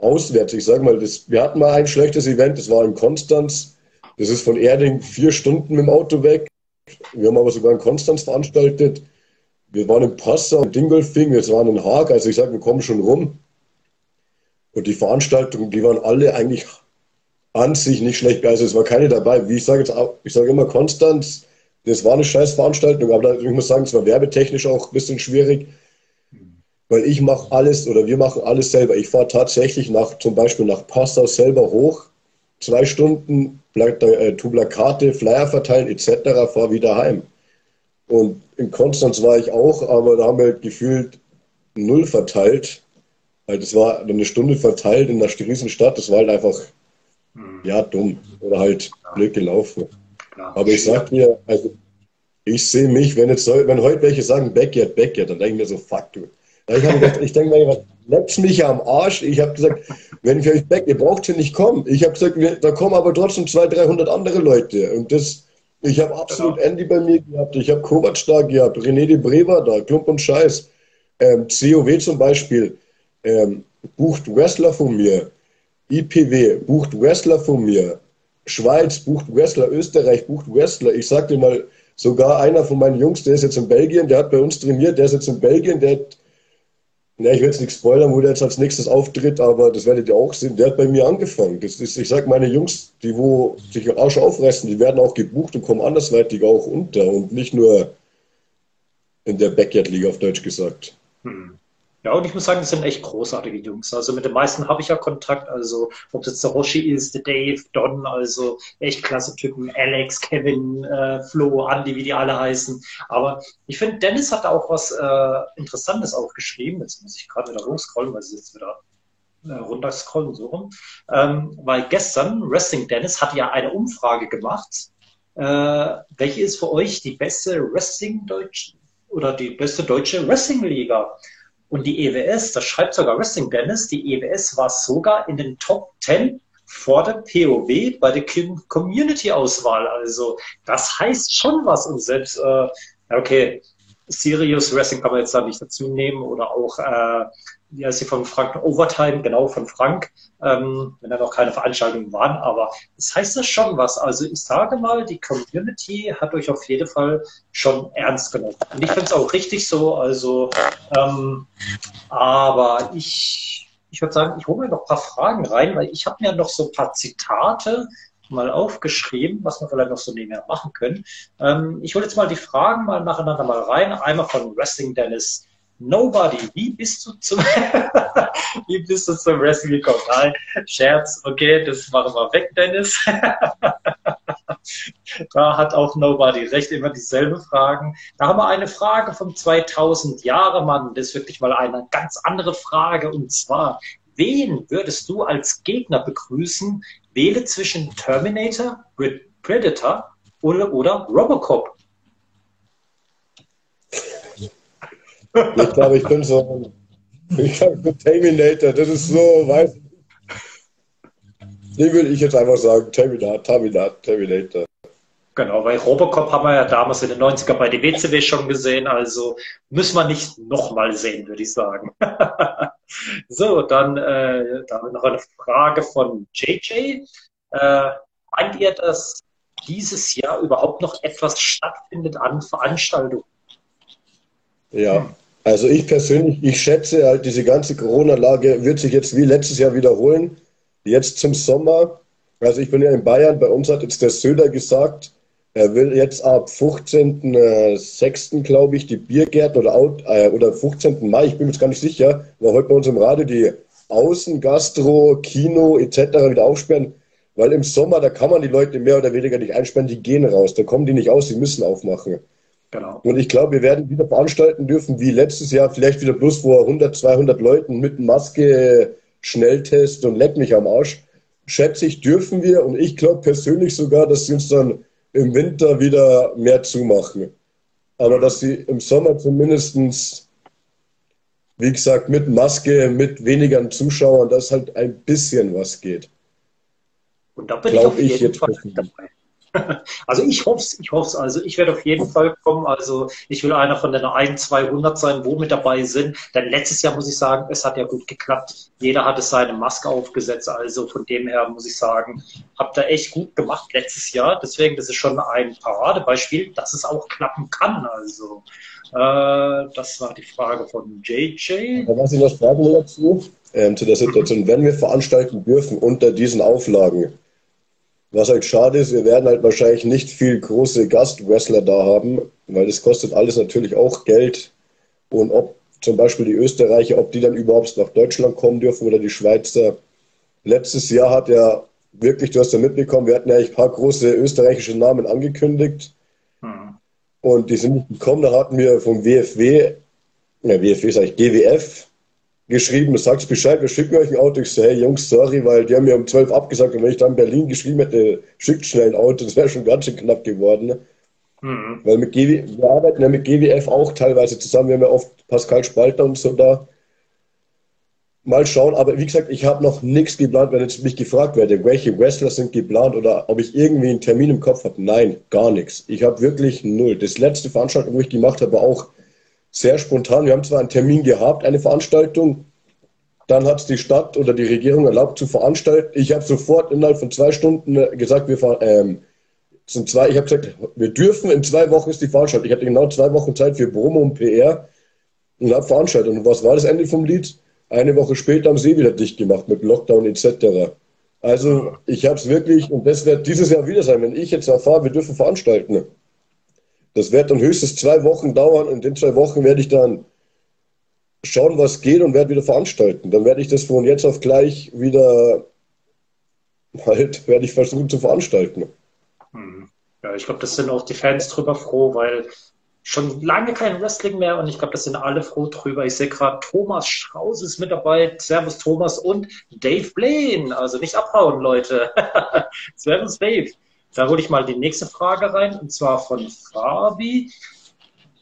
auswärts. Ich sage mal, das, wir hatten mal ein schlechtes Event, das war in Konstanz. Das ist von Erding vier Stunden mit dem Auto weg. Wir haben aber sogar in Konstanz veranstaltet. Wir waren in Passau, in Dingolfing, wir waren in Haag. Also ich sage, wir kommen schon rum. Und die Veranstaltungen, die waren alle eigentlich an sich nicht schlecht. Also es war keine dabei. Wie ich sage jetzt ich sage immer Konstanz, das war eine scheiß Veranstaltung, aber ich muss sagen, es war werbetechnisch auch ein bisschen schwierig, weil ich mache alles oder wir machen alles selber. Ich fahre tatsächlich nach, zum Beispiel nach Passau selber hoch, zwei Stunden, äh, tu Plakate, Flyer verteilen etc., fahre wieder heim. Und in Konstanz war ich auch, aber da haben wir gefühlt null verteilt. Also das war eine Stunde verteilt in einer Riesenstadt, das war halt einfach, hm. ja, dumm oder halt blöd gelaufen. Aber ich sag dir, also ich sehe mich, wenn jetzt wenn heute welche sagen Backyard, Backyard, dann denke ich mir so, fuck du. Ich, gedacht, ich denke mir, leckt mich am Arsch. Ich habe gesagt, wenn ich euch back, ihr braucht hier nicht kommen. Ich habe gesagt, da kommen aber trotzdem 200, 300 andere Leute. Und das, ich habe absolut genau. Andy bei mir gehabt, ich habe Kovac da gehabt, René de Brever da, Klump und Scheiß. Ähm, COW zum Beispiel ähm, bucht Wrestler von mir. IPW bucht Wrestler von mir. Schweiz bucht Wrestler, Österreich bucht Wrestler. Ich sag dir mal, sogar einer von meinen Jungs, der ist jetzt in Belgien, der hat bei uns trainiert, der ist jetzt in Belgien, der hat, ja, ich will jetzt nicht spoilern, wo der jetzt als nächstes auftritt, aber das werdet ihr auch sehen, der hat bei mir angefangen. Das ist, ich sag meine Jungs, die wo sich Arsch aufreißen, die werden auch gebucht und kommen andersweitig auch unter und nicht nur in der Backyard-Liga auf Deutsch gesagt. Hm. Ja, und ich muss sagen, das sind echt großartige Jungs. Also mit den meisten habe ich ja Kontakt. Also ob das der Roshi ist, der Dave, Don, also echt klasse Typen. Alex, Kevin, äh, Flo, Andy, wie die alle heißen. Aber ich finde, Dennis hat da auch was äh, Interessantes aufgeschrieben. Jetzt muss ich gerade wieder hochscrollen, weil sie jetzt wieder äh, runterscrollen, so rum. Ähm, weil gestern, Wrestling Dennis hat ja eine Umfrage gemacht. Äh, welche ist für euch die beste Wrestling-Deutsch oder die beste deutsche Wrestling-Liga? Und die EWS, das schreibt sogar Wrestling Dennis, die EWS war sogar in den Top 10 vor der POW bei der Community-Auswahl. Also das heißt schon was. Und selbst, äh, okay, Serious Wrestling kann man jetzt da nicht dazu nehmen oder auch äh, wie heißt sie von Frank Overtime, genau von Frank, ähm, wenn da noch keine Veranstaltungen waren. Aber das heißt das schon was. Also ich sage mal, die Community hat euch auf jeden Fall schon ernst genommen. Und ich finde es auch richtig so. Also, ähm, aber ich, ich würde sagen, ich hole mir noch ein paar Fragen rein, weil ich habe mir noch so ein paar Zitate mal aufgeschrieben, was wir vielleicht noch so nebenher machen können. Ähm, ich hole jetzt mal die Fragen mal nacheinander mal rein. Einmal von Wrestling Dennis. Nobody, wie bist du zum, *laughs* wie bist du zum Wrestling gekommen? Nein, Scherz, okay, das machen wir weg, Dennis. *laughs* da hat auch Nobody recht, immer dieselbe Fragen. Da haben wir eine Frage von 2000 Jahre, Mann. Das ist wirklich mal eine ganz andere Frage. Und zwar, wen würdest du als Gegner begrüßen? Wähle zwischen Terminator, Predator oder Robocop. Ich glaube, ich bin so ich bin Terminator, das ist so, weiß Den würde ich jetzt einfach sagen, Terminator, Terminator, Terminator. Genau, weil Robocop haben wir ja damals in den 90er bei der WCW schon gesehen, also müssen wir nicht nochmal sehen, würde ich sagen. *laughs* so, dann äh, da haben wir noch eine Frage von JJ. Äh, meint ihr, dass dieses Jahr überhaupt noch etwas stattfindet an Veranstaltungen? Ja, also ich persönlich, ich schätze halt, diese ganze Corona-Lage wird sich jetzt wie letztes Jahr wiederholen. Jetzt zum Sommer. Also ich bin ja in Bayern, bei uns hat jetzt der Söder gesagt, er will jetzt ab 15.06. glaube ich, die Biergärten oder, äh, oder 15. Mai, ich bin mir jetzt gar nicht sicher, war heute bei uns im Radio die Außen, Gastro, Kino etc. wieder aufsperren, weil im Sommer, da kann man die Leute mehr oder weniger nicht einsperren, die gehen raus, da kommen die nicht aus, sie müssen aufmachen. Genau. Und ich glaube, wir werden wieder veranstalten dürfen, wie letztes Jahr, vielleicht wieder bloß vor 100, 200 Leuten mit Maske, Schnelltest und Leck mich am Arsch. Schätze ich, dürfen wir und ich glaube persönlich sogar, dass sie uns dann im Winter wieder mehr zumachen. Aber dass sie im Sommer zumindest, wie gesagt, mit Maske, mit weniger Zuschauern, dass halt ein bisschen was geht. Und da bin Glaub ich auf jeden ich Fall dabei. *laughs* Also ich hoffe es, ich hoffe es. Also ich werde auf jeden Fall kommen. Also ich will einer von den 1, 200 sein, wo mit dabei sind. Denn letztes Jahr muss ich sagen, es hat ja gut geklappt. Jeder hatte seine Maske aufgesetzt. Also von dem her muss ich sagen, habt ihr echt gut gemacht letztes Jahr. Deswegen, das ist schon ein Paradebeispiel, dass es auch klappen kann. Also äh, das war die Frage von JJ. Was ich noch fragen dazu, ähm, zu der Situation, wenn wir veranstalten dürfen unter diesen Auflagen, was halt schade ist, wir werden halt wahrscheinlich nicht viel große Gastwrestler da haben, weil das kostet alles natürlich auch Geld. Und ob zum Beispiel die Österreicher, ob die dann überhaupt nach Deutschland kommen dürfen oder die Schweizer. Letztes Jahr hat er wirklich, du hast ja mitbekommen, wir hatten ja ein paar große österreichische Namen angekündigt. Hm. Und die sind nicht gekommen. Da hatten wir vom WFW, ja, WFW sag ich, GWF, geschrieben, sagst Bescheid, wir schicken euch ein Auto. Ich so, hey Jungs, sorry, weil die haben mir um 12 abgesagt und wenn ich dann in Berlin geschrieben hätte, schickt schnell ein Auto, das wäre schon ganz schön knapp geworden. Ne? Mhm. Weil mit GW, wir arbeiten ja mit GWF auch teilweise zusammen, wir haben ja oft Pascal Spalter und so da. Mal schauen, aber wie gesagt, ich habe noch nichts geplant, wenn jetzt mich gefragt werde, welche Wrestler sind geplant oder ob ich irgendwie einen Termin im Kopf habe. Nein, gar nichts. Ich habe wirklich null. Das letzte Veranstaltung, wo ich gemacht habe, war auch sehr spontan. Wir haben zwar einen Termin gehabt, eine Veranstaltung, Dann hat es die Stadt oder die Regierung erlaubt zu veranstalten. Ich habe sofort innerhalb von zwei Stunden gesagt, wir fahren, ähm, sind zwei, ich habe gesagt, wir dürfen in zwei Wochen ist die Veranstaltung. Ich hatte genau zwei Wochen Zeit für Promo und PR und habe veranstaltet. Und was war das Ende vom Lied? Eine Woche später haben sie wieder dicht gemacht mit Lockdown etc. Also ich habe es wirklich, und das wird dieses Jahr wieder sein, wenn ich jetzt erfahre, wir dürfen veranstalten. Das wird dann höchstens zwei Wochen dauern. In den zwei Wochen werde ich dann schauen, was geht und werde wieder veranstalten. Dann werde ich das von jetzt auf gleich wieder halt, werde ich versuchen zu veranstalten. Hm. Ja, ich glaube, das sind auch die Fans drüber froh, weil schon lange kein Wrestling mehr und ich glaube, das sind alle froh drüber. Ich sehe gerade, Thomas Strauß ist mit dabei. Servus Thomas und Dave Blaine. Also nicht abhauen, Leute. *laughs* Servus Dave. Da hole ich mal die nächste Frage rein und zwar von Fabi.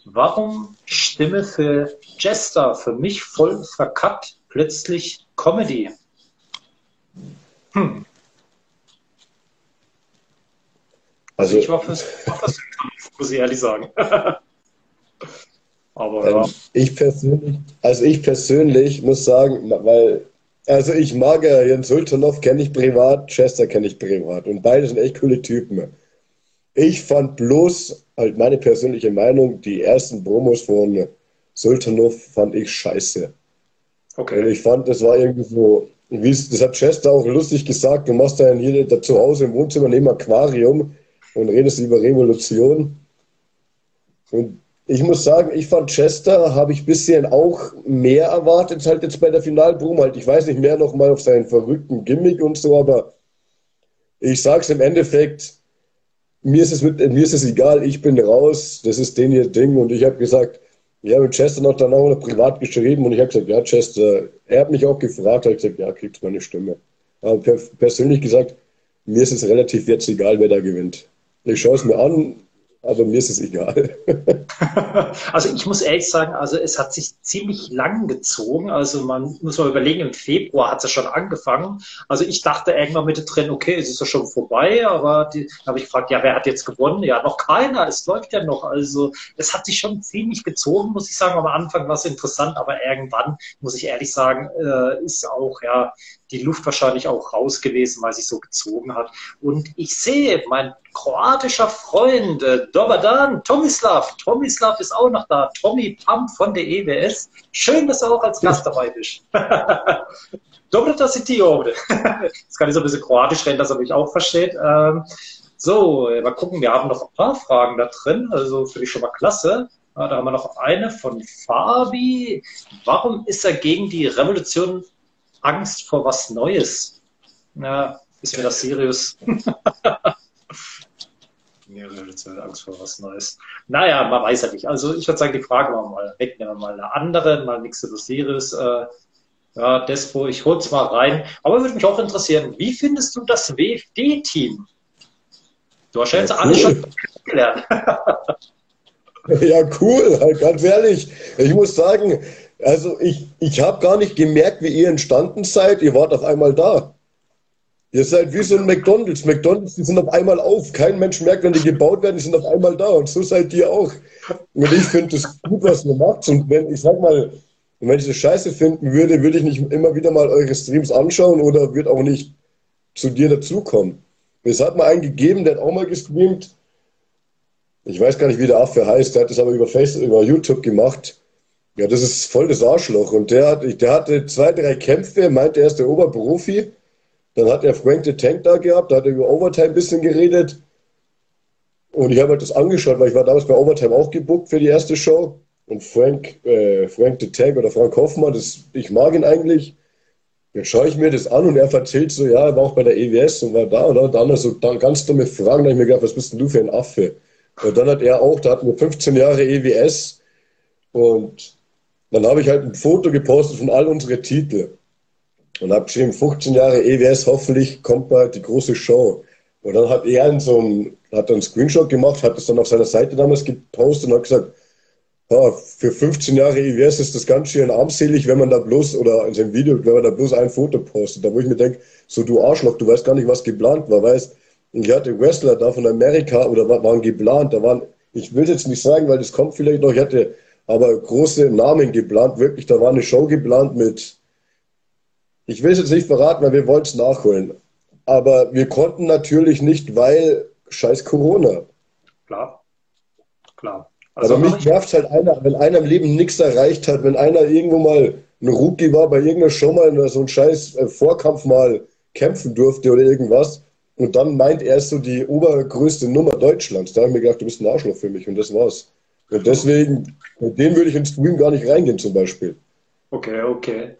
Warum Stimme für Jester? Für mich voll verkackt, plötzlich Comedy. Hm. Also, ich hoffe, es ist muss ich ehrlich sagen. *laughs* Aber ja. Ähm, ich persönlich, also ich persönlich muss sagen, weil, also ich mag ja Jens Sultanov, kenne ich privat, Chester kenne ich privat und beide sind echt coole Typen. Ich fand bloß, halt meine persönliche Meinung, die ersten Promos von Sultanov fand ich scheiße. Okay. Und ich fand, das war irgendwie so, wie das hat Chester auch lustig gesagt, du machst dann hier da zu Hause im Wohnzimmer neben Aquarium und redest über Revolution. Und ich muss sagen, ich fand Chester, habe ich bisschen auch mehr erwartet, halt jetzt bei der Finalprobe. Halt, ich weiß nicht mehr noch mal auf seinen verrückten Gimmick und so, aber ich sage es im Endeffekt, mir ist es, mit, mir ist es egal, ich bin raus, das ist den hier Ding. Und ich habe gesagt, ich habe mit Chester noch dann auch noch privat geschrieben und ich habe gesagt, ja, Chester, er hat mich auch gefragt, habe gesagt, ja, kriegst meine Stimme. Aber per persönlich gesagt, mir ist es relativ jetzt egal, wer da gewinnt. Ich schaue es mir an, aber mir ist es egal. *laughs* also ich muss ehrlich sagen, also es hat sich ziemlich lang gezogen. Also man muss mal überlegen, im Februar hat es ja schon angefangen. Also ich dachte irgendwann mit drin, okay, es ist ja schon vorbei, aber da habe ich gefragt, ja, wer hat jetzt gewonnen? Ja, noch keiner, es läuft ja noch. Also es hat sich schon ziemlich gezogen, muss ich sagen. Am Anfang war es interessant, aber irgendwann, muss ich ehrlich sagen, äh, ist auch, ja, die Luft wahrscheinlich auch raus gewesen, weil sich so gezogen hat. Und ich sehe, mein kroatischer Freund äh, Dobadan, Tomislav, Tomislav ist auch noch da, Tommy Pump von der EWS. Schön, dass du auch als Gast dabei bist. *laughs* Dobro da si ti ovde. *laughs* Jetzt kann ich so ein bisschen kroatisch reden, dass er mich auch versteht. Ähm, so, mal gucken, wir haben noch ein paar Fragen da drin, also finde ich schon mal klasse. da haben wir noch eine von Fabi. Warum ist er gegen die Revolution Angst vor was Neues. Ja, ist mir das Sirius. *laughs* Angst vor was Neues. Naja, man weiß ja nicht. Also ich würde sagen, die Frage machen wir mal weg, nehmen wir mal eine andere, mal nichts Sirius. Äh, ja, Despo, ich hol's mal rein. Aber würde mich auch interessieren, wie findest du das WFD-Team? Du hast ja jetzt alles schon kennengelernt. *laughs* ja, cool, halt ganz ehrlich. Ich muss sagen, also ich, ich habe gar nicht gemerkt, wie ihr entstanden seid. Ihr wart auf einmal da. Ihr seid wie so ein McDonalds. McDonalds, die sind auf einmal auf. Kein Mensch merkt, wenn die gebaut werden, die sind auf einmal da. Und so seid ihr auch. Und ich finde es gut, was ihr macht. Und wenn, ich sag mal, wenn ich das scheiße finden würde, würde ich nicht immer wieder mal eure Streams anschauen oder würde auch nicht zu dir dazukommen. Es hat mal einen gegeben, der hat auch mal gestreamt. Ich weiß gar nicht, wie der Affe heißt. Der hat das aber über Facebook, über YouTube gemacht. Ja, das ist voll das Arschloch. Und der, hat, der hatte zwei, drei Kämpfe, meinte, er ist der Oberprofi. Dann hat er Frank the Tank da gehabt, da hat er über Overtime ein bisschen geredet. Und ich habe halt das angeschaut, weil ich war damals bei Overtime auch gebuckt für die erste Show. Und Frank, äh, Frank the Tank oder Frank Hoffmann, das, ich mag ihn eigentlich. Dann schaue ich mir das an und er erzählt so, ja, er war auch bei der EWS und war da und dann so ganz dumme Fragen. Da habe ich mir gedacht, was bist denn du für ein Affe? Und dann hat er auch, da hatten wir 15 Jahre EWS und dann habe ich halt ein Foto gepostet von all unseren Titeln und habe geschrieben, 15 Jahre EWS, hoffentlich kommt bald die große Show. Und dann hat er so ein, hat einen Screenshot gemacht, hat es dann auf seiner Seite damals gepostet und hat gesagt, ja, für 15 Jahre EWS ist das ganz schön armselig, wenn man da bloß, oder in seinem Video, wenn man da bloß ein Foto postet. Da wo ich mir denke, so du Arschloch, du weißt gar nicht, was geplant war, weißt ich hatte Wrestler da von Amerika oder waren geplant, da waren, ich will jetzt nicht sagen, weil das kommt vielleicht noch, ich hatte aber große Namen geplant, wirklich. Da war eine Show geplant mit, ich will es jetzt nicht verraten, weil wir wollen es nachholen. Aber wir konnten natürlich nicht, weil scheiß Corona. Klar. Klar. Also Aber mich nervt halt einer, wenn einer im Leben nichts erreicht hat, wenn einer irgendwo mal ein Rookie war, bei irgendeiner Show mal so ein scheiß äh, Vorkampf mal kämpfen durfte oder irgendwas. Und dann meint er so die obergrößte Nummer Deutschlands. Da habe ich mir gedacht, du bist ein Arschloch für mich und das war's. Und deswegen, mit dem würde ich ins Stream gar nicht reingehen zum Beispiel. Okay, okay.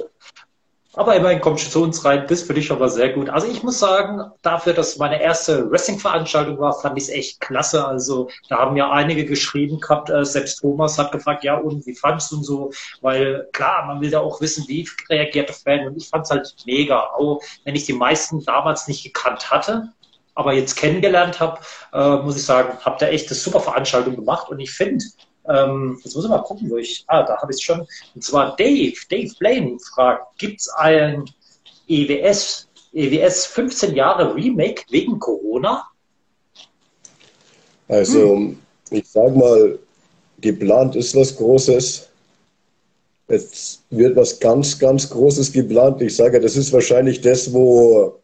Aber immerhin kommt schon zu uns rein. Das finde ich aber sehr gut. Also ich muss sagen, dafür, dass meine erste Wrestling-Veranstaltung war, fand ich es echt klasse. Also da haben ja einige geschrieben gehabt, äh, selbst Thomas hat gefragt, ja und wie fandest du und so? Weil klar, man will ja auch wissen, wie reagiert der Fan. Und ich fand es halt mega. Auch wenn ich die meisten damals nicht gekannt hatte, aber jetzt kennengelernt habe, äh, muss ich sagen, habt ihr echt eine super Veranstaltung gemacht. Und ich finde, ähm, jetzt muss ich mal gucken, wo ich. Ah, da habe ich es schon. Und zwar Dave, Dave Blaine fragt: Gibt es ein EWS, EWS 15 Jahre Remake wegen Corona? Also, hm. ich sag mal, geplant ist was Großes. Jetzt wird was ganz, ganz Großes geplant. Ich sage, das ist wahrscheinlich das, wo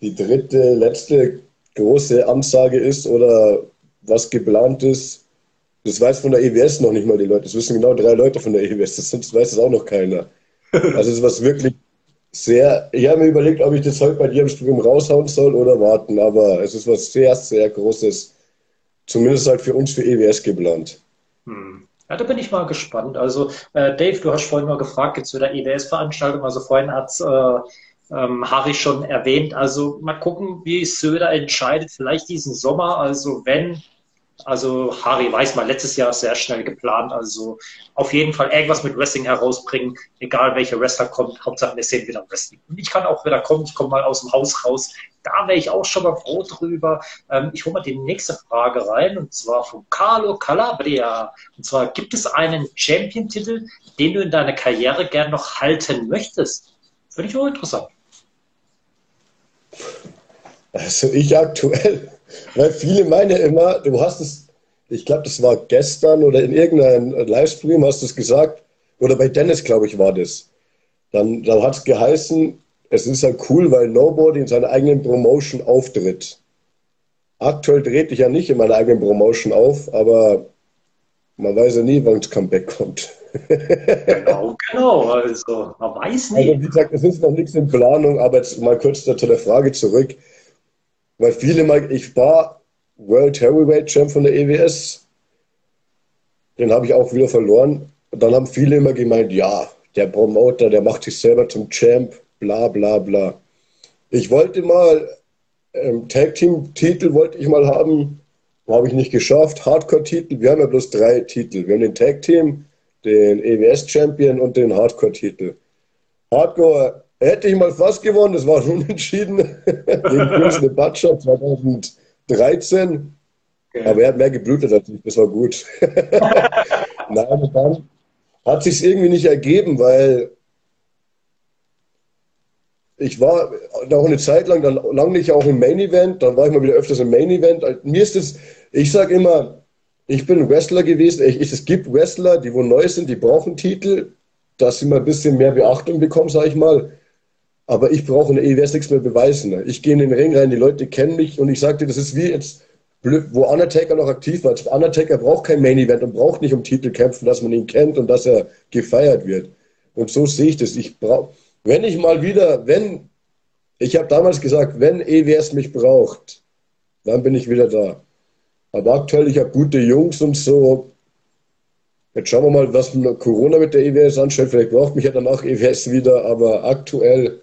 die dritte, letzte große Ansage ist oder was geplant ist. Das weiß von der EWS noch nicht mal die Leute. Das wissen genau drei Leute von der EWS. Das, das weiß es auch noch keiner. *laughs* Also es ist was wirklich sehr. Ich habe mir überlegt, ob ich das heute bei dir im Studium raushauen soll oder warten. Aber es ist was sehr, sehr Großes. Zumindest halt für uns für EWS geplant. Hm. Ja, da bin ich mal gespannt. Also, äh, Dave, du hast vorhin mal gefragt, gibt es wieder EWS-Veranstaltung? Also vorhin hat es äh, ähm, Harry schon erwähnt. Also mal gucken, wie Söder entscheidet. Vielleicht diesen Sommer. Also wenn also Harry weiß mal, letztes Jahr sehr schnell geplant. Also auf jeden Fall irgendwas mit Wrestling herausbringen, egal welcher Wrestler kommt. Hauptsache wir sehen wieder Wrestling. Und ich kann auch wieder kommen, ich komme mal aus dem Haus raus. Da wäre ich auch schon mal froh drüber. Ähm, ich hole mal die nächste Frage rein und zwar von Carlo Calabria. Und zwar gibt es einen Champion-Titel, den du in deiner Karriere gern noch halten möchtest? Finde ich auch interessant. Also ich aktuell weil viele meinen immer, du hast es, ich glaube, das war gestern oder in irgendeinem Livestream hast du es gesagt, oder bei Dennis, glaube ich, war das. Dann, dann hat es geheißen, es ist ja cool, weil Nobody in seiner eigenen Promotion auftritt. Aktuell trete ich ja nicht in meiner eigenen Promotion auf, aber man weiß ja nie, wann das Comeback kommt. genau, genau. Also, man weiß nicht. Also, wie gesagt, es ist noch nichts in Planung, aber jetzt mal kurz zu der Frage zurück. Weil viele mal, ich war World Heavyweight Champ von der EWS. Den habe ich auch wieder verloren. Und dann haben viele immer gemeint, ja, der Promoter, der macht sich selber zum Champ, bla bla bla. Ich wollte mal, ähm, Tag Team Titel wollte ich mal haben, habe ich nicht geschafft. Hardcore Titel, wir haben ja bloß drei Titel. Wir haben den Tag Team, den EWS Champion und den Hardcore Titel. Hardcore Hätte ich mal fast gewonnen, das war *laughs* schon entschieden. Gegen Prince Butcher 2013. Okay. Aber er hat mehr geblutet als ich, das war gut. *laughs* Nein, dann hat sich irgendwie nicht ergeben, weil ich war noch eine Zeit lang dann lang nicht auch im Main Event, dann war ich mal wieder öfters im Main Event. Mir ist es, ich sage immer, ich bin Wrestler gewesen. Ich, es gibt Wrestler, die wo neu sind, die brauchen Titel, dass sie mal ein bisschen mehr Beachtung bekommen, sage ich mal. Aber ich brauche in der EWS nichts mehr beweisen. Ich gehe in den Ring rein, die Leute kennen mich und ich sagte, das ist wie jetzt, wo Undertaker noch aktiv war. Undertaker braucht kein Main Event und braucht nicht um Titel kämpfen, dass man ihn kennt und dass er gefeiert wird. Und so sehe ich das. Ich brauche, wenn ich mal wieder, wenn, ich habe damals gesagt, wenn EWS mich braucht, dann bin ich wieder da. Aber aktuell, ich habe gute Jungs und so. Jetzt schauen wir mal, was Corona mit der EWS anstellt. Vielleicht braucht mich ja danach EWS wieder, aber aktuell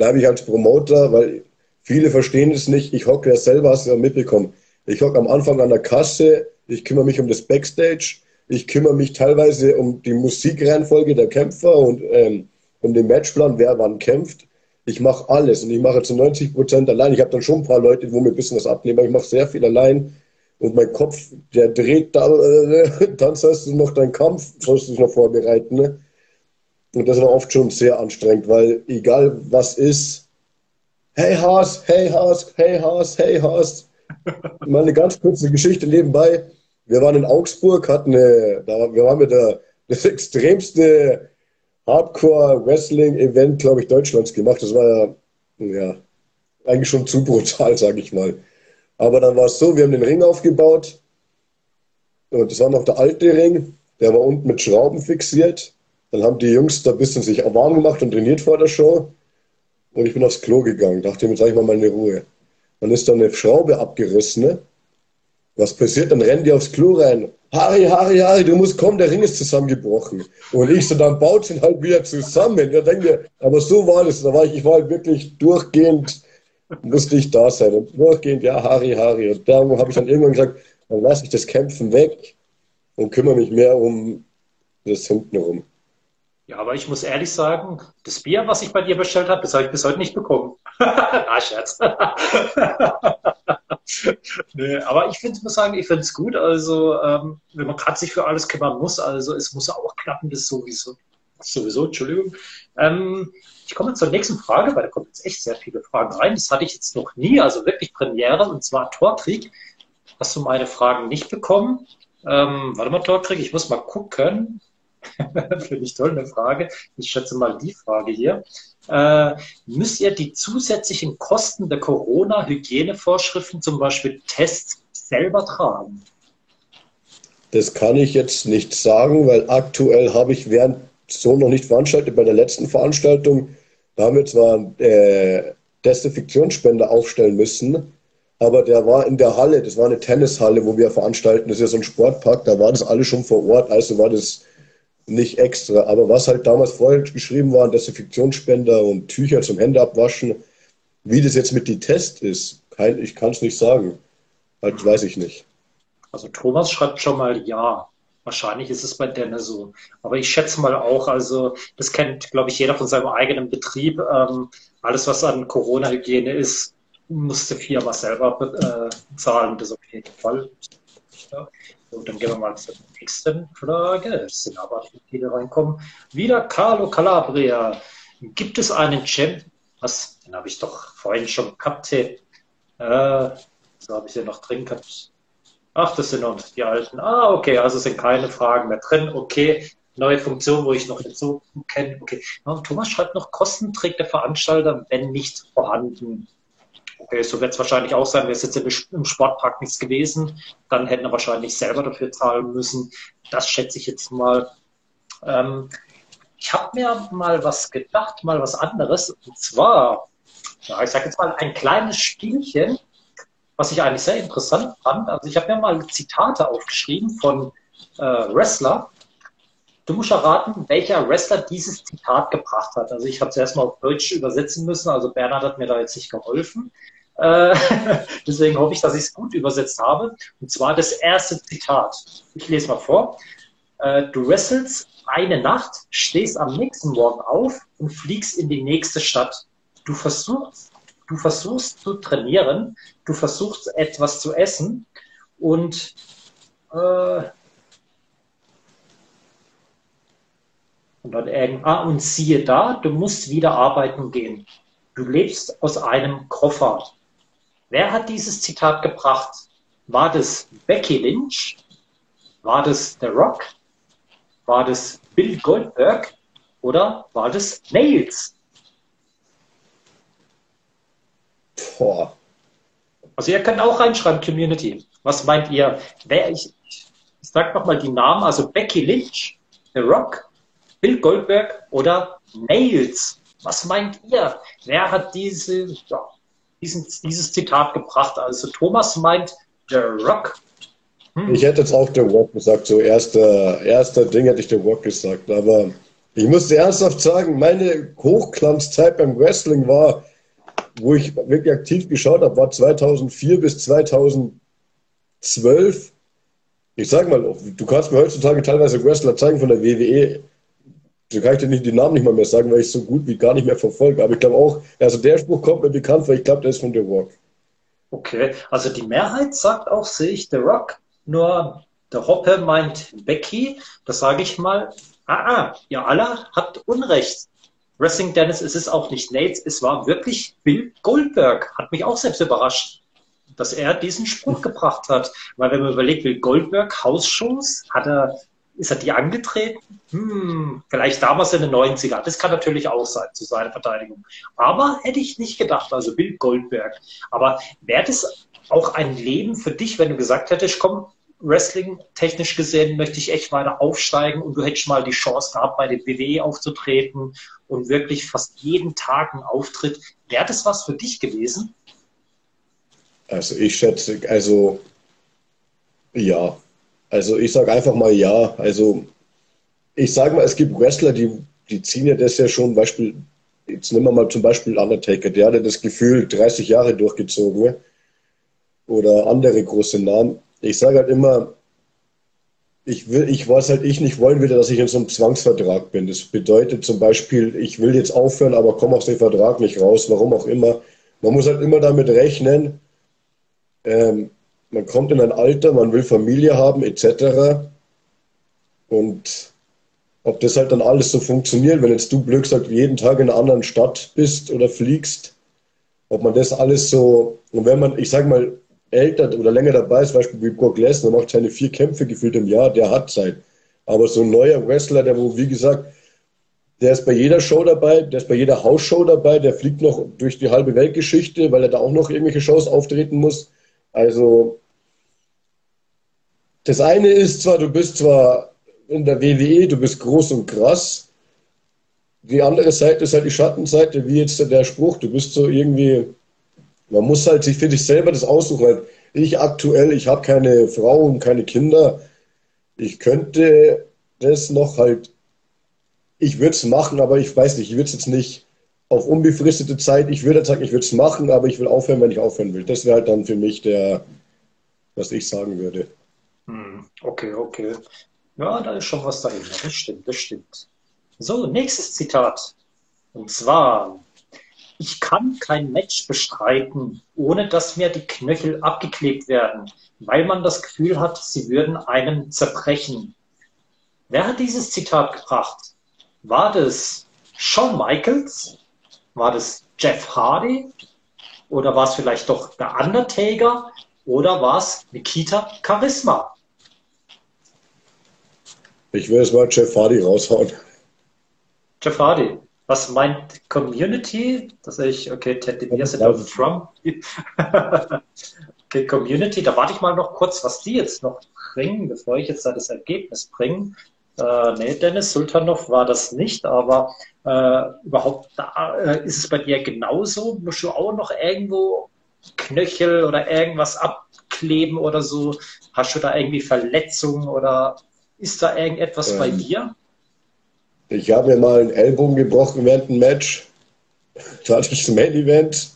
bleibe ich als Promoter, weil viele verstehen es nicht. Ich hocke ja selber, hast du ja mitbekommen. Ich hocke am Anfang an der Kasse, ich kümmere mich um das Backstage, ich kümmere mich teilweise um die Musikreihenfolge der Kämpfer und ähm, um den Matchplan, wer wann kämpft. Ich mache alles und ich mache zu 90 Prozent allein. Ich habe dann schon ein paar Leute, wo mir ein bisschen was abnehmen, aber ich mache sehr viel allein. Und mein Kopf, der dreht da, äh, *laughs* dann sollst du noch deinen Kampf, sollst du dich noch vorbereiten. Ne? Und das war oft schon sehr anstrengend, weil egal was ist, hey Haas, hey Haas, hey Haas, hey Haas. *laughs* Mal eine ganz kurze Geschichte nebenbei. Wir waren in Augsburg, hatten eine, da, wir waren mit der, das extremste Hardcore-Wrestling-Event, glaube ich, Deutschlands gemacht. Das war ja, ja eigentlich schon zu brutal, *laughs* sage ich mal. Aber dann war es so, wir haben den Ring aufgebaut. Und das war noch der alte Ring. Der war unten mit Schrauben fixiert. Dann haben die Jungs da ein bisschen sich warm gemacht und trainiert vor der Show. Und ich bin aufs Klo gegangen. Dachte mir, sage ich mal meine Ruhe. Dann ist da eine Schraube abgerissen. Ne? Was passiert? Dann rennen die aufs Klo rein. Harry, Harry, Harry, du musst kommen, der Ring ist zusammengebrochen. Und ich so, dann baut sie halt wieder zusammen. Ja, denke, aber so war das. Da war ich, ich war halt wirklich durchgehend, musste ich da sein. Und durchgehend, ja, Harry, Harry. Und da habe ich dann irgendwann gesagt, dann lasse ich das Kämpfen weg und kümmere mich mehr um das Hintenrum. Ja, aber ich muss ehrlich sagen, das Bier, was ich bei dir bestellt habe, das habe ich bis heute nicht bekommen. *laughs* ah, Scherz. *laughs* nee, aber ich finde, muss sagen, ich finde es gut. Also, ähm, wenn man gerade sich für alles kümmern muss, also es muss auch klappen, das sowieso. Sowieso, Entschuldigung. Ähm, ich komme zur nächsten Frage, weil da kommen jetzt echt sehr viele Fragen rein. Das hatte ich jetzt noch nie, also wirklich Premiere, und zwar Torkrieg. Hast du meine Fragen nicht bekommen? Ähm, warte mal, Torkrieg, ich muss mal gucken. *laughs* Finde ich toll, eine Frage. Ich schätze mal die Frage hier. Äh, müsst ihr die zusätzlichen Kosten der Corona-Hygienevorschriften, zum Beispiel Tests, selber tragen? Das kann ich jetzt nicht sagen, weil aktuell habe ich während so noch nicht veranstaltet. Bei der letzten Veranstaltung, da haben wir zwar äh, Desinfektionsspender aufstellen müssen, aber der war in der Halle, das war eine Tennishalle, wo wir veranstalten, das ist ja so ein Sportpark, da war das alles schon vor Ort, also war das nicht extra. Aber was halt damals vorher geschrieben war, Desinfektionsspender und Tücher zum Händeabwaschen, wie das jetzt mit die Test ist, kein, ich kann es nicht sagen. Halt, weiß ich nicht. Also Thomas schreibt schon mal ja. Wahrscheinlich ist es bei Dennis so. Aber ich schätze mal auch, also das kennt, glaube ich, jeder von seinem eigenen Betrieb. Ähm, alles, was an Corona-Hygiene ist, musste Firma selber äh, zahlen. Das auf jeden Fall. Ja. So, dann gehen wir mal zur nächsten Frage. Es sind aber viele reinkommen. Wieder Carlo Calabria. Gibt es einen Champ? Was? Den habe ich doch vorhin schon gehabt. Äh, so habe ich den noch drin gehabt. Ach, das sind noch die alten. Ah, okay, also sind keine Fragen mehr drin. Okay, neue Funktion, wo ich noch dazu kenne. Okay, Thomas schreibt noch, Kosten trägt der Veranstalter, wenn nicht vorhanden. Okay, so wird es wahrscheinlich auch sein. Wäre es jetzt im Sportpark nichts gewesen, dann hätten wir wahrscheinlich selber dafür zahlen müssen. Das schätze ich jetzt mal. Ähm, ich habe mir mal was gedacht, mal was anderes. Und zwar, ja, ich sage jetzt mal ein kleines Spielchen, was ich eigentlich sehr interessant fand. Also ich habe mir mal Zitate aufgeschrieben von äh, Wrestler. Du musst erraten, welcher Wrestler dieses Zitat gebracht hat. Also ich habe es erstmal auf Deutsch übersetzen müssen. Also Bernhard hat mir da jetzt nicht geholfen. Äh, *laughs* deswegen hoffe ich, dass ich es gut übersetzt habe. Und zwar das erste Zitat. Ich lese mal vor. Äh, du wrestelst eine Nacht, stehst am nächsten Morgen auf und fliegst in die nächste Stadt. Du versuchst, du versuchst zu trainieren, du versuchst etwas zu essen und äh, und dann ah, und siehe da, du musst wieder arbeiten gehen. Du lebst aus einem Koffer. Wer hat dieses Zitat gebracht? War das Becky Lynch? War das The Rock? War das Bill Goldberg? Oder war das Nails? Boah. Also ihr könnt auch reinschreiben, Community. Was meint ihr? Wer ich, ich sag nochmal die Namen, also Becky Lynch, The Rock, Bill Goldberg oder Nails. Was meint ihr? Wer hat diese, ja, diesen, dieses Zitat gebracht. Also Thomas meint The Rock. Hm. Ich hätte jetzt auch The Rock gesagt, so erster, erster Ding hätte ich The Rock gesagt, aber ich muss ernsthaft sagen, meine Hochglanzzeit beim Wrestling war, wo ich wirklich aktiv geschaut habe, war 2004 bis 2012. Ich sag mal, du kannst mir heutzutage teilweise Wrestler zeigen von der WWE, so kann ich dir nicht die Namen nicht mal mehr sagen, weil ich so gut wie gar nicht mehr verfolge. Aber ich glaube auch, also der Spruch kommt mir bekannt, weil ich glaube, der ist von The Rock. Okay, also die Mehrheit sagt auch, sehe ich The Rock, nur der Hoppe meint Becky, das sage ich mal. Ah, ah, ihr alle habt Unrecht. Wrestling Dennis, es ist auch nicht Nates, es war wirklich Bill Goldberg. Hat mich auch selbst überrascht, dass er diesen Spruch gebracht hat. Weil wenn man überlegt, Bill Goldberg, Hausshows, hat er ist er die angetreten? Hm, vielleicht damals in den 90er. Das kann natürlich auch sein, zu seiner Verteidigung. Aber hätte ich nicht gedacht, also Bill Goldberg. Aber wäre das auch ein Leben für dich, wenn du gesagt hättest, komm, Wrestling technisch gesehen möchte ich echt weiter aufsteigen und du hättest mal die Chance gehabt, bei der WWE aufzutreten und wirklich fast jeden Tag einen Auftritt. Wäre das was für dich gewesen? Also ich schätze, also ja. Also ich sage einfach mal ja. Also ich sage mal, es gibt Wrestler, die, die ziehen ja das ja schon, Beispiel, jetzt nehmen wir mal zum Beispiel Undertaker, der hat ja das Gefühl 30 Jahre durchgezogen. Ne? Oder andere große Namen. Ich sage halt immer, ich will, ich weiß halt ich nicht wollen würde, dass ich in so einem Zwangsvertrag bin. Das bedeutet zum Beispiel, ich will jetzt aufhören, aber komme aus dem Vertrag nicht raus, warum auch immer. Man muss halt immer damit rechnen, ähm, man kommt in ein Alter, man will Familie haben, etc. Und ob das halt dann alles so funktioniert, wenn jetzt du Glück sagt, jeden Tag in einer anderen Stadt bist oder fliegst, ob man das alles so, und wenn man, ich sag mal, älter oder länger dabei ist, zum Beispiel wie Brock Lesnar, macht seine vier Kämpfe gefühlt im Jahr, der hat Zeit. Aber so ein neuer Wrestler, der wo, wie gesagt, der ist bei jeder Show dabei, der ist bei jeder Hausshow dabei, der fliegt noch durch die halbe Weltgeschichte, weil er da auch noch irgendwelche Shows auftreten muss. Also das eine ist zwar, du bist zwar in der WWE, du bist groß und krass. Die andere Seite ist halt die Schattenseite, wie jetzt der Spruch, du bist so irgendwie, man muss halt sich für sich selber das aussuchen. Halt ich aktuell, ich habe keine Frau und keine Kinder. Ich könnte das noch halt, ich würde es machen, aber ich weiß nicht, ich würde es jetzt nicht auf unbefristete Zeit, ich würde sagen, ich würde es machen, aber ich will aufhören, wenn ich aufhören will. Das wäre halt dann für mich der, was ich sagen würde. Hm, okay, okay. Ja, da ist schon was dahinter. Das stimmt, das stimmt. So, nächstes Zitat. Und zwar, ich kann kein Match bestreiten, ohne dass mir die Knöchel abgeklebt werden, weil man das Gefühl hat, sie würden einen zerbrechen. Wer hat dieses Zitat gebracht? War das Shawn Michaels? War das Jeff Hardy? Oder war es vielleicht doch der Undertaker? Oder war es Nikita Charisma? Ich will jetzt mal Jeff Hardy raushauen. Jeff Hardy. Was meint Community? Dass ich, okay, Ted DiBiase Donald Trump. *laughs* okay, Community, da warte ich mal noch kurz, was die jetzt noch bringen, bevor ich jetzt da das Ergebnis bringe. Äh, nee, Dennis Sultanov war das nicht, aber äh, überhaupt da, äh, ist es bei dir genauso? Musst du auch noch irgendwo Knöchel oder irgendwas abkleben oder so? Hast du da irgendwie Verletzungen oder ist da irgendetwas ähm, bei dir? Ich habe mir mal einen Ellbogen gebrochen während einem Match. *laughs* Da hatte ich ein Main Event,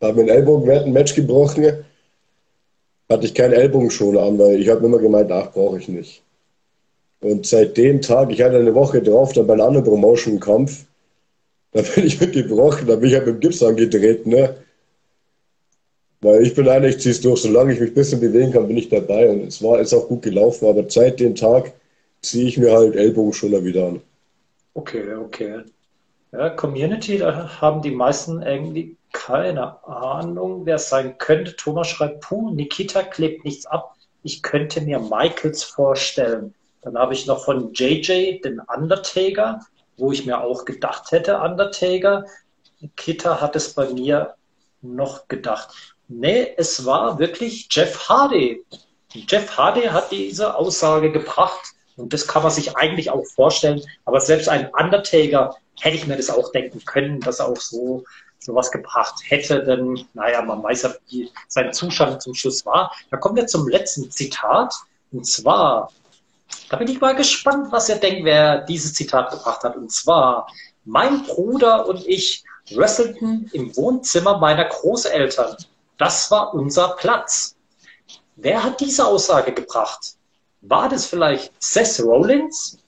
habe mir einen Ellbogen während einem Match gebrochen. Hatte ich keinen Ellbogenschoner an, weil ich habe immer gemeint, ach, brauche ich nicht. Und seit dem Tag, ich hatte eine Woche drauf, dann bei einem anderen Promotion-Kampf, da bin ich mit gebrochen, da bin ich halt mit dem Gips angetreten, ne? Weil ich bin einer, ich ziehe es durch, solange ich mich ein bisschen bewegen kann, bin ich dabei. Und es war, ist auch gut gelaufen, aber seit dem Tag ziehe ich mir halt Ellbogenschoner wieder an. Okay, okay. Ja, Community, da haben die meisten irgendwie keine Ahnung, wer es sein könnte. Thomas schreibt, puh, Nikita klebt nichts ab. Ich könnte mir Michaels vorstellen. Dann habe ich noch von JJ den Undertaker, wo ich mir auch gedacht hätte, Undertaker. Nikita hat es bei mir noch gedacht. Nee, es war wirklich Jeff Hardy. Jeff Hardy hat diese Aussage gebracht und das kann man sich eigentlich auch vorstellen. Aber selbst ein Undertaker hätte ich mir das auch denken können, dass er auch so sowas gebracht hätte. Denn, naja, man weiß ja, wie sein Zustand zum Schluss war. Da kommen wir zum letzten Zitat. Und zwar, da bin ich mal gespannt, was ihr denkt, wer dieses Zitat gebracht hat. Und zwar, mein Bruder und ich wrestelten im Wohnzimmer meiner Großeltern. Das war unser Platz. Wer hat diese Aussage gebracht? War das vielleicht Seth Rollins?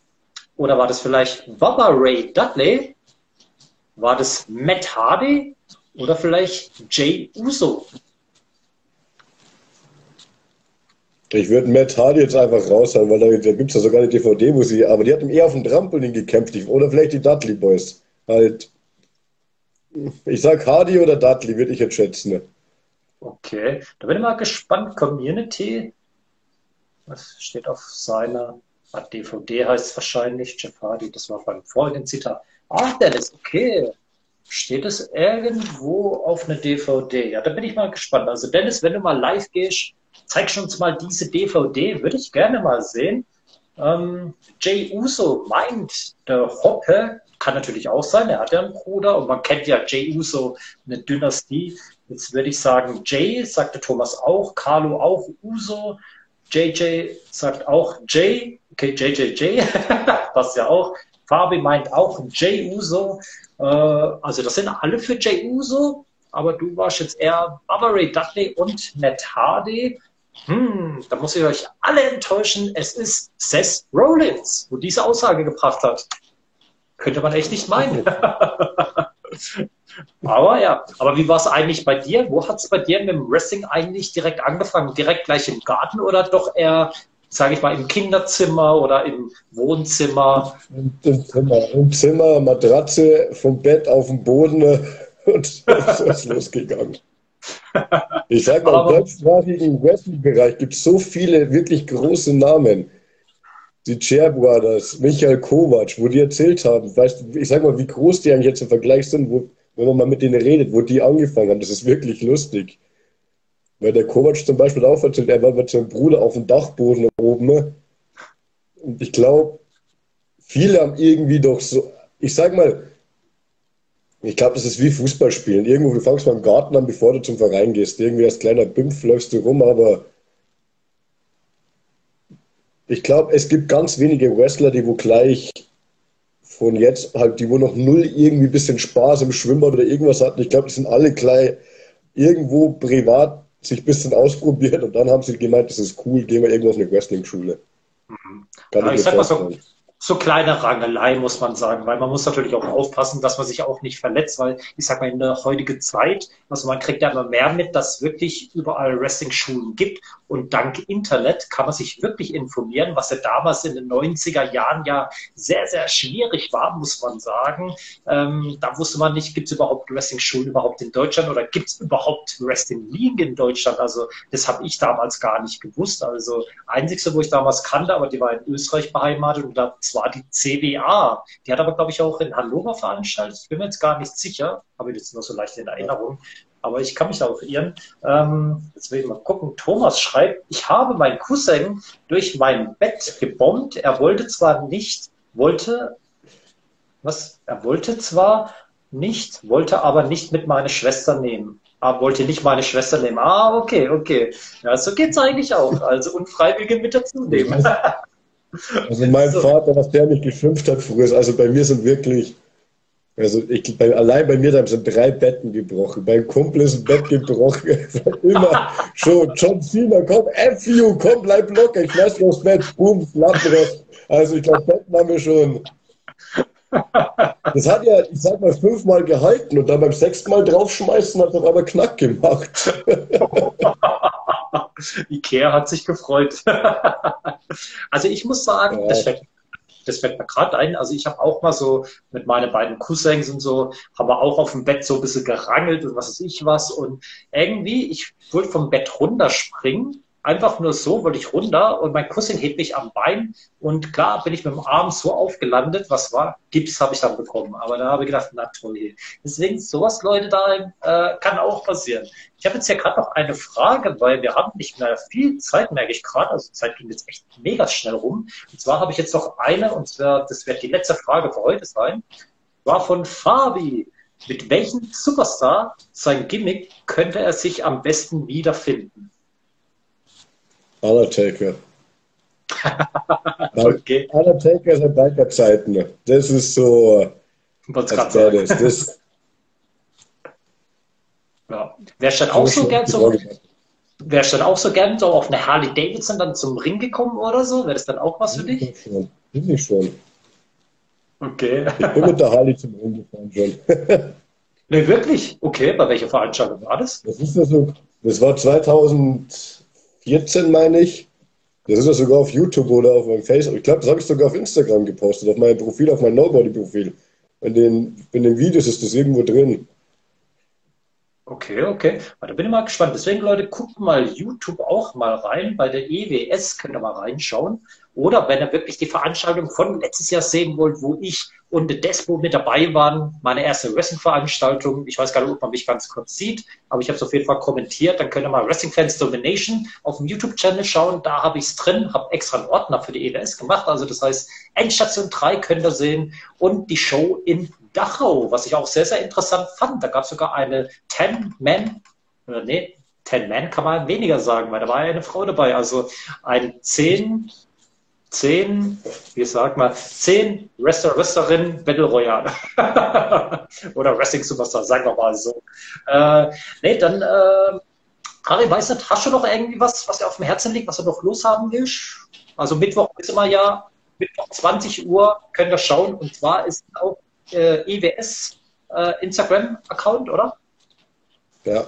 Oder war das vielleicht Bubba Ray Dudley? War das Matt Hardy? Oder vielleicht Jay Uso? Ich würde Matt Hardy jetzt einfach raushauen, weil da, da gibt es ja sogar eine DVD, wo sie, aber die hatten eher auf dem Trampolin gekämpft. Oder vielleicht die Dudley Boys. Halt. Ich sag Hardy oder Dudley, würde ich jetzt schätzen. Okay, da bin ich mal gespannt. Community, was steht auf seiner DVD heißt es wahrscheinlich, Jeff Hardy, das war beim vorigen Zitat. Ach, Dennis, okay. Steht es irgendwo auf einer DVD? Ja, da bin ich mal gespannt. Also Dennis, wenn du mal live gehst, zeig uns mal diese DVD, würde ich gerne mal sehen. Ähm, Jay Uso meint, der Hoppe kann natürlich auch sein, er hat ja einen Bruder und man kennt ja Jay Uso, eine Dynastie. Jetzt würde ich sagen, Jay, sagte Thomas auch, Carlo auch, Uso, JJ sagt auch Jay, okay, JJJ, passt *laughs* ja auch. Fabi meint auch Jay Uso. Äh, also das sind alle für Jay Uso, aber du warst jetzt eher Bubba Ray Dudley und Matt Hardy. Hm, da muss ich euch alle enttäuschen. Es ist Seth Rollins, wo diese Aussage gebracht hat. Könnte man echt nicht meinen. *laughs* aber ja, aber wie war es eigentlich bei dir? Wo hat es bei dir mit dem Wrestling eigentlich direkt angefangen? Direkt gleich im Garten oder doch eher, sage ich mal, im Kinderzimmer oder im Wohnzimmer? Im Zimmer, im Zimmer Matratze vom Bett auf den Boden *laughs* und so ist losgegangen. Ich sage mal, im deutschsprachigen Wrestling-Bereich gibt es so viele wirklich große Namen. Die Chair Brothers, Michael Kovac, wo die erzählt haben, weißt ich sag mal, wie groß die eigentlich jetzt im Vergleich sind, wo, wenn man mal mit denen redet, wo die angefangen haben, das ist wirklich lustig. Weil der Kovac zum Beispiel auch erzählt, er war mit seinem Bruder auf dem Dachboden oben. Und ich glaube, viele haben irgendwie doch so, ich sag mal, ich glaube, das ist wie Fußballspielen. Irgendwo, du fangst mal im Garten an, bevor du zum Verein gehst. Irgendwie als kleiner Bimpf läufst du rum, aber ich glaube, es gibt ganz wenige Wrestler, die wo gleich von jetzt halt, die wo noch null irgendwie ein bisschen Spaß im Schwimmbad oder irgendwas hatten. Ich glaube, die sind alle gleich irgendwo privat sich ein bisschen ausprobiert und dann haben sie gemeint, das ist cool, gehen wir irgendwo auf eine Wrestling-Schule. Mhm. Ja, ich sag mal so, so kleine Rangelei, muss man sagen, weil man muss natürlich auch aufpassen, dass man sich auch nicht verletzt, weil ich sag mal, in der heutigen Zeit, also man kriegt ja immer mehr mit, dass es wirklich überall Wrestling-Schulen gibt und dank Internet kann man sich wirklich informieren, was ja damals in den 90er Jahren ja sehr, sehr schwierig war, muss man sagen. Ähm, da wusste man nicht, gibt es überhaupt Wrestling-Schulen überhaupt in Deutschland oder gibt es überhaupt Wrestling-Ligen in Deutschland? Also das habe ich damals gar nicht gewusst. Also einzigste, wo ich damals kannte, aber die war in Österreich beheimatet und da zwar die CWA. Die hat aber, glaube ich, auch in Hannover veranstaltet. Ich bin mir jetzt gar nicht sicher, habe ich jetzt nur so leicht in Erinnerung. Aber ich kann mich da auch irren. Ähm, jetzt will ich mal gucken. Thomas schreibt, ich habe meinen Cousin durch mein Bett gebombt. Er wollte zwar nicht, wollte, was? Er wollte zwar nicht, wollte aber nicht mit meiner Schwester nehmen. Ah, wollte nicht meine Schwester nehmen. Ah, okay, okay. Ja, so geht es eigentlich auch. Also Unfreiwillige mit dazu nehmen. Also mein so. Vater, was der mich geschimpft hat früher, also bei mir sind wirklich, also ich, bei, allein bei mir da sind drei Betten gebrochen. Beim Kumpel ist ein Bett gebrochen. *laughs* Immer *laughs* schon, John Cena, komm, F you, komm, bleib locker, ich lass aufs Bett, boom, Lappros. Also ich glaube, Betten haben wir schon. Das hat ja, ich sag mal, fünfmal gehalten und dann beim sechsten Mal draufschmeißen hat er aber Knack gemacht. *laughs* *laughs* Ikea hat sich gefreut. *laughs* also ich muss sagen, ja. das fällt, das fällt mir gerade ein. Also ich habe auch mal so mit meinen beiden Cousins und so, haben wir auch auf dem Bett so ein bisschen gerangelt und was weiß ich was. Und irgendwie, ich wollte vom Bett runterspringen einfach nur so, wollte ich runter und mein Cousin hebt mich am Bein und klar bin ich mit dem Arm so aufgelandet, was war, Gips habe ich dann bekommen, aber da habe ich gedacht, na toll. Deswegen sowas, Leute, da äh, kann auch passieren. Ich habe jetzt hier gerade noch eine Frage, weil wir haben nicht mehr viel Zeit, merke ich gerade, also Zeit ging jetzt echt mega schnell rum. Und zwar habe ich jetzt noch eine, und zwar, das wird die letzte Frage für heute sein, war von Fabi. Mit welchem Superstar sein Gimmick könnte er sich am besten wiederfinden? Undertaker. *laughs* okay. Undertaker seit Biker-Zeiten. Das ist so. Was als das, das *laughs* ja. Wärst du dann auch so gern so, wärst dann auch so gern so auf eine Harley Davidson dann zum Ring gekommen oder so? Wäre das dann auch was für dich? Schon. Bin ich schon. Okay. Ich bin mit der Harley zum Ring gefahren schon. *laughs* ne, wirklich? Okay, bei welcher Veranstaltung war das? Das ist so, das war 2000 14, meine ich. Das ist ja sogar auf YouTube oder auf meinem Facebook. Ich glaube, das habe ich sogar auf Instagram gepostet, auf meinem Profil, auf meinem Nobody-Profil. In den, in den Videos ist das irgendwo drin. Okay, okay. Da bin ich mal gespannt. Deswegen, Leute, guckt mal YouTube auch mal rein. Bei der EWS könnt ihr mal reinschauen. Oder wenn ihr wirklich die Veranstaltung von letztes Jahr sehen wollt, wo ich und Despo mit dabei waren, meine erste Wrestling-Veranstaltung. Ich weiß gar nicht, ob man mich ganz kurz sieht, aber ich habe es auf jeden Fall kommentiert. Dann könnt ihr mal Wrestling Fans Domination auf dem YouTube-Channel schauen. Da habe ich es drin, habe extra einen Ordner für die EWS gemacht. Also das heißt, Endstation 3 könnt ihr sehen und die Show in Dachau, was ich auch sehr, sehr interessant fand. Da gab es sogar eine 10-Man, oder nee, 10-Man kann man weniger sagen, weil da war ja eine Frau dabei. Also ein 10 zehn, wie sagt man, zehn Wrestler, Wrestlerinnen Battle Royale. *laughs* Oder Wrestling Superstar, sagen wir mal so. Äh, nee, dann, äh, Harry, weiß nicht, hast du noch irgendwie was, was dir auf dem Herzen liegt, was du noch loshaben willst? Also Mittwoch ist immer ja, Mittwoch 20 Uhr könnt ihr schauen. Und zwar ist auch äh, EWS äh, Instagram-Account, oder? Ja.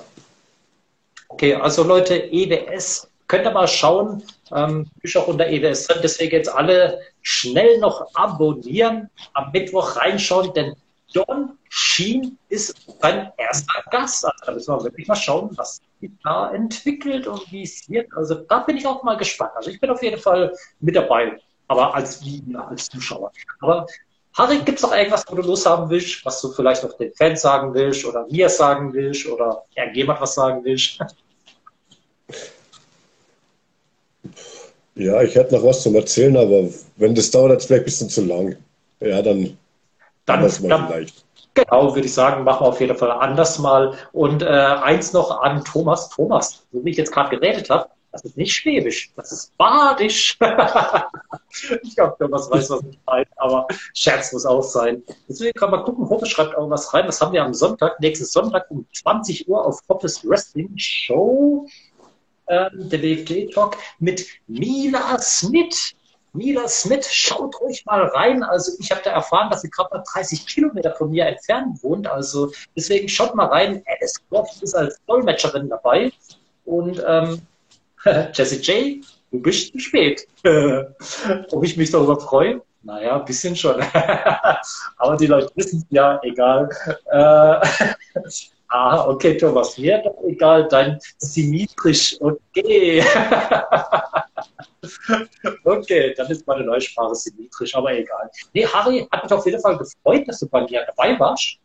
Okay, also Leute, EWS, könnt ihr mal schauen, ähm, auch unter EWS drin, deswegen jetzt alle schnell noch abonnieren, am Mittwoch reinschauen, denn Don Sheen ist sein erster Gast. Also da müssen wir wirklich mal schauen, was sich da entwickelt und wie es wird. Also da bin ich auch mal gespannt. Also ich bin auf jeden Fall mit dabei, aber als, als Zuschauer. Aber Harry, gibt es noch irgendwas, wo du loshaben willst, was du vielleicht noch den Fans sagen willst oder mir sagen willst oder irgendjemand was sagen willst? *laughs* Ja, ich hätte noch was zum Erzählen, aber wenn das dauert, jetzt vielleicht ein bisschen zu lang. Ja, dann, dann, dann vielleicht. Genau, würde ich sagen, machen wir auf jeden Fall anders mal. Und äh, eins noch an Thomas. Thomas, so wie ich jetzt gerade geredet habe, das ist nicht Schwäbisch, das ist Badisch. *laughs* ich glaube, Thomas weiß, was ich meine, aber Scherz muss auch sein. Deswegen kann man gucken, Hoppe schreibt auch was rein. Das haben wir am Sonntag, nächsten Sonntag um 20 Uhr auf Hoppes Wrestling Show ähm, der WFD-Talk mit Mila Smith. Mila Smith, schaut ruhig mal rein. Also ich habe da erfahren, dass sie gerade mal 30 Kilometer von mir entfernt wohnt. Also deswegen schaut mal rein. Alice Croft ist als Dolmetscherin dabei. Und ähm, *laughs* Jesse J, du bist zu spät. *laughs* Ob ich mich darüber freue? Naja, ein bisschen schon. *laughs* Aber die Leute wissen es ja, egal. Äh, Ah, okay, Thomas, mir doch egal, dein symmetrisch, okay. *laughs* okay, dann ist meine neue Sprache symmetrisch, aber egal. Nee, Harry, hat mich auf jeden Fall gefreut, dass du bei mir dabei warst.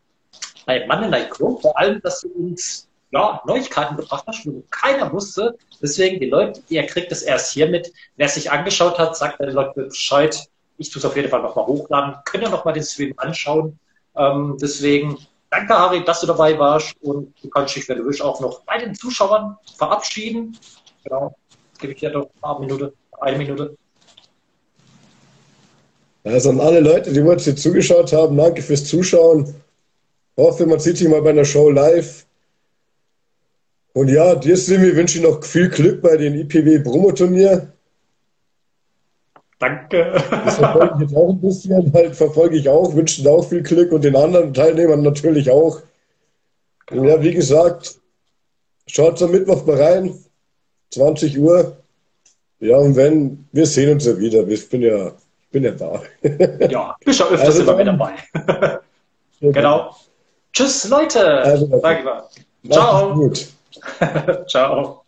Bei Mann in Crow, vor allem, dass du uns ja, Neuigkeiten gebracht hast, wo keiner wusste. Deswegen, die Leute, ihr kriegt es erst hier mit. Wer sich angeschaut hat, sagt den Leuten Bescheid. Ich tue es auf jeden Fall nochmal hochladen. Könnt ihr nochmal den Stream anschauen. Ähm, deswegen, Danke, Harry, dass du dabei warst und du kannst dich, wenn du willst, auch noch bei den Zuschauern verabschieden. Genau, jetzt gebe ich dir doch eine Minute, eine Minute. Also an alle Leute, die uns hier zugeschaut haben, danke fürs Zuschauen. Ich hoffe, man sieht sich mal bei einer Show live. Und ja, dir, Simi, wünsche ich noch viel Glück bei den IPW Promoturnier. Danke. Das verfolge ich jetzt auch ein bisschen, halt verfolge ich auch, wünsche auch viel Glück und den anderen Teilnehmern natürlich auch. Und ja, wie gesagt, schaut am Mittwoch mal rein, 20 Uhr. Ja, und wenn, wir sehen uns ja wieder. Ich bin ja, ich bin ja da. Ja, bist ja öfters also immer mit dabei. genau. Tschüss, Leute. Also, Ciao. *laughs* Ciao.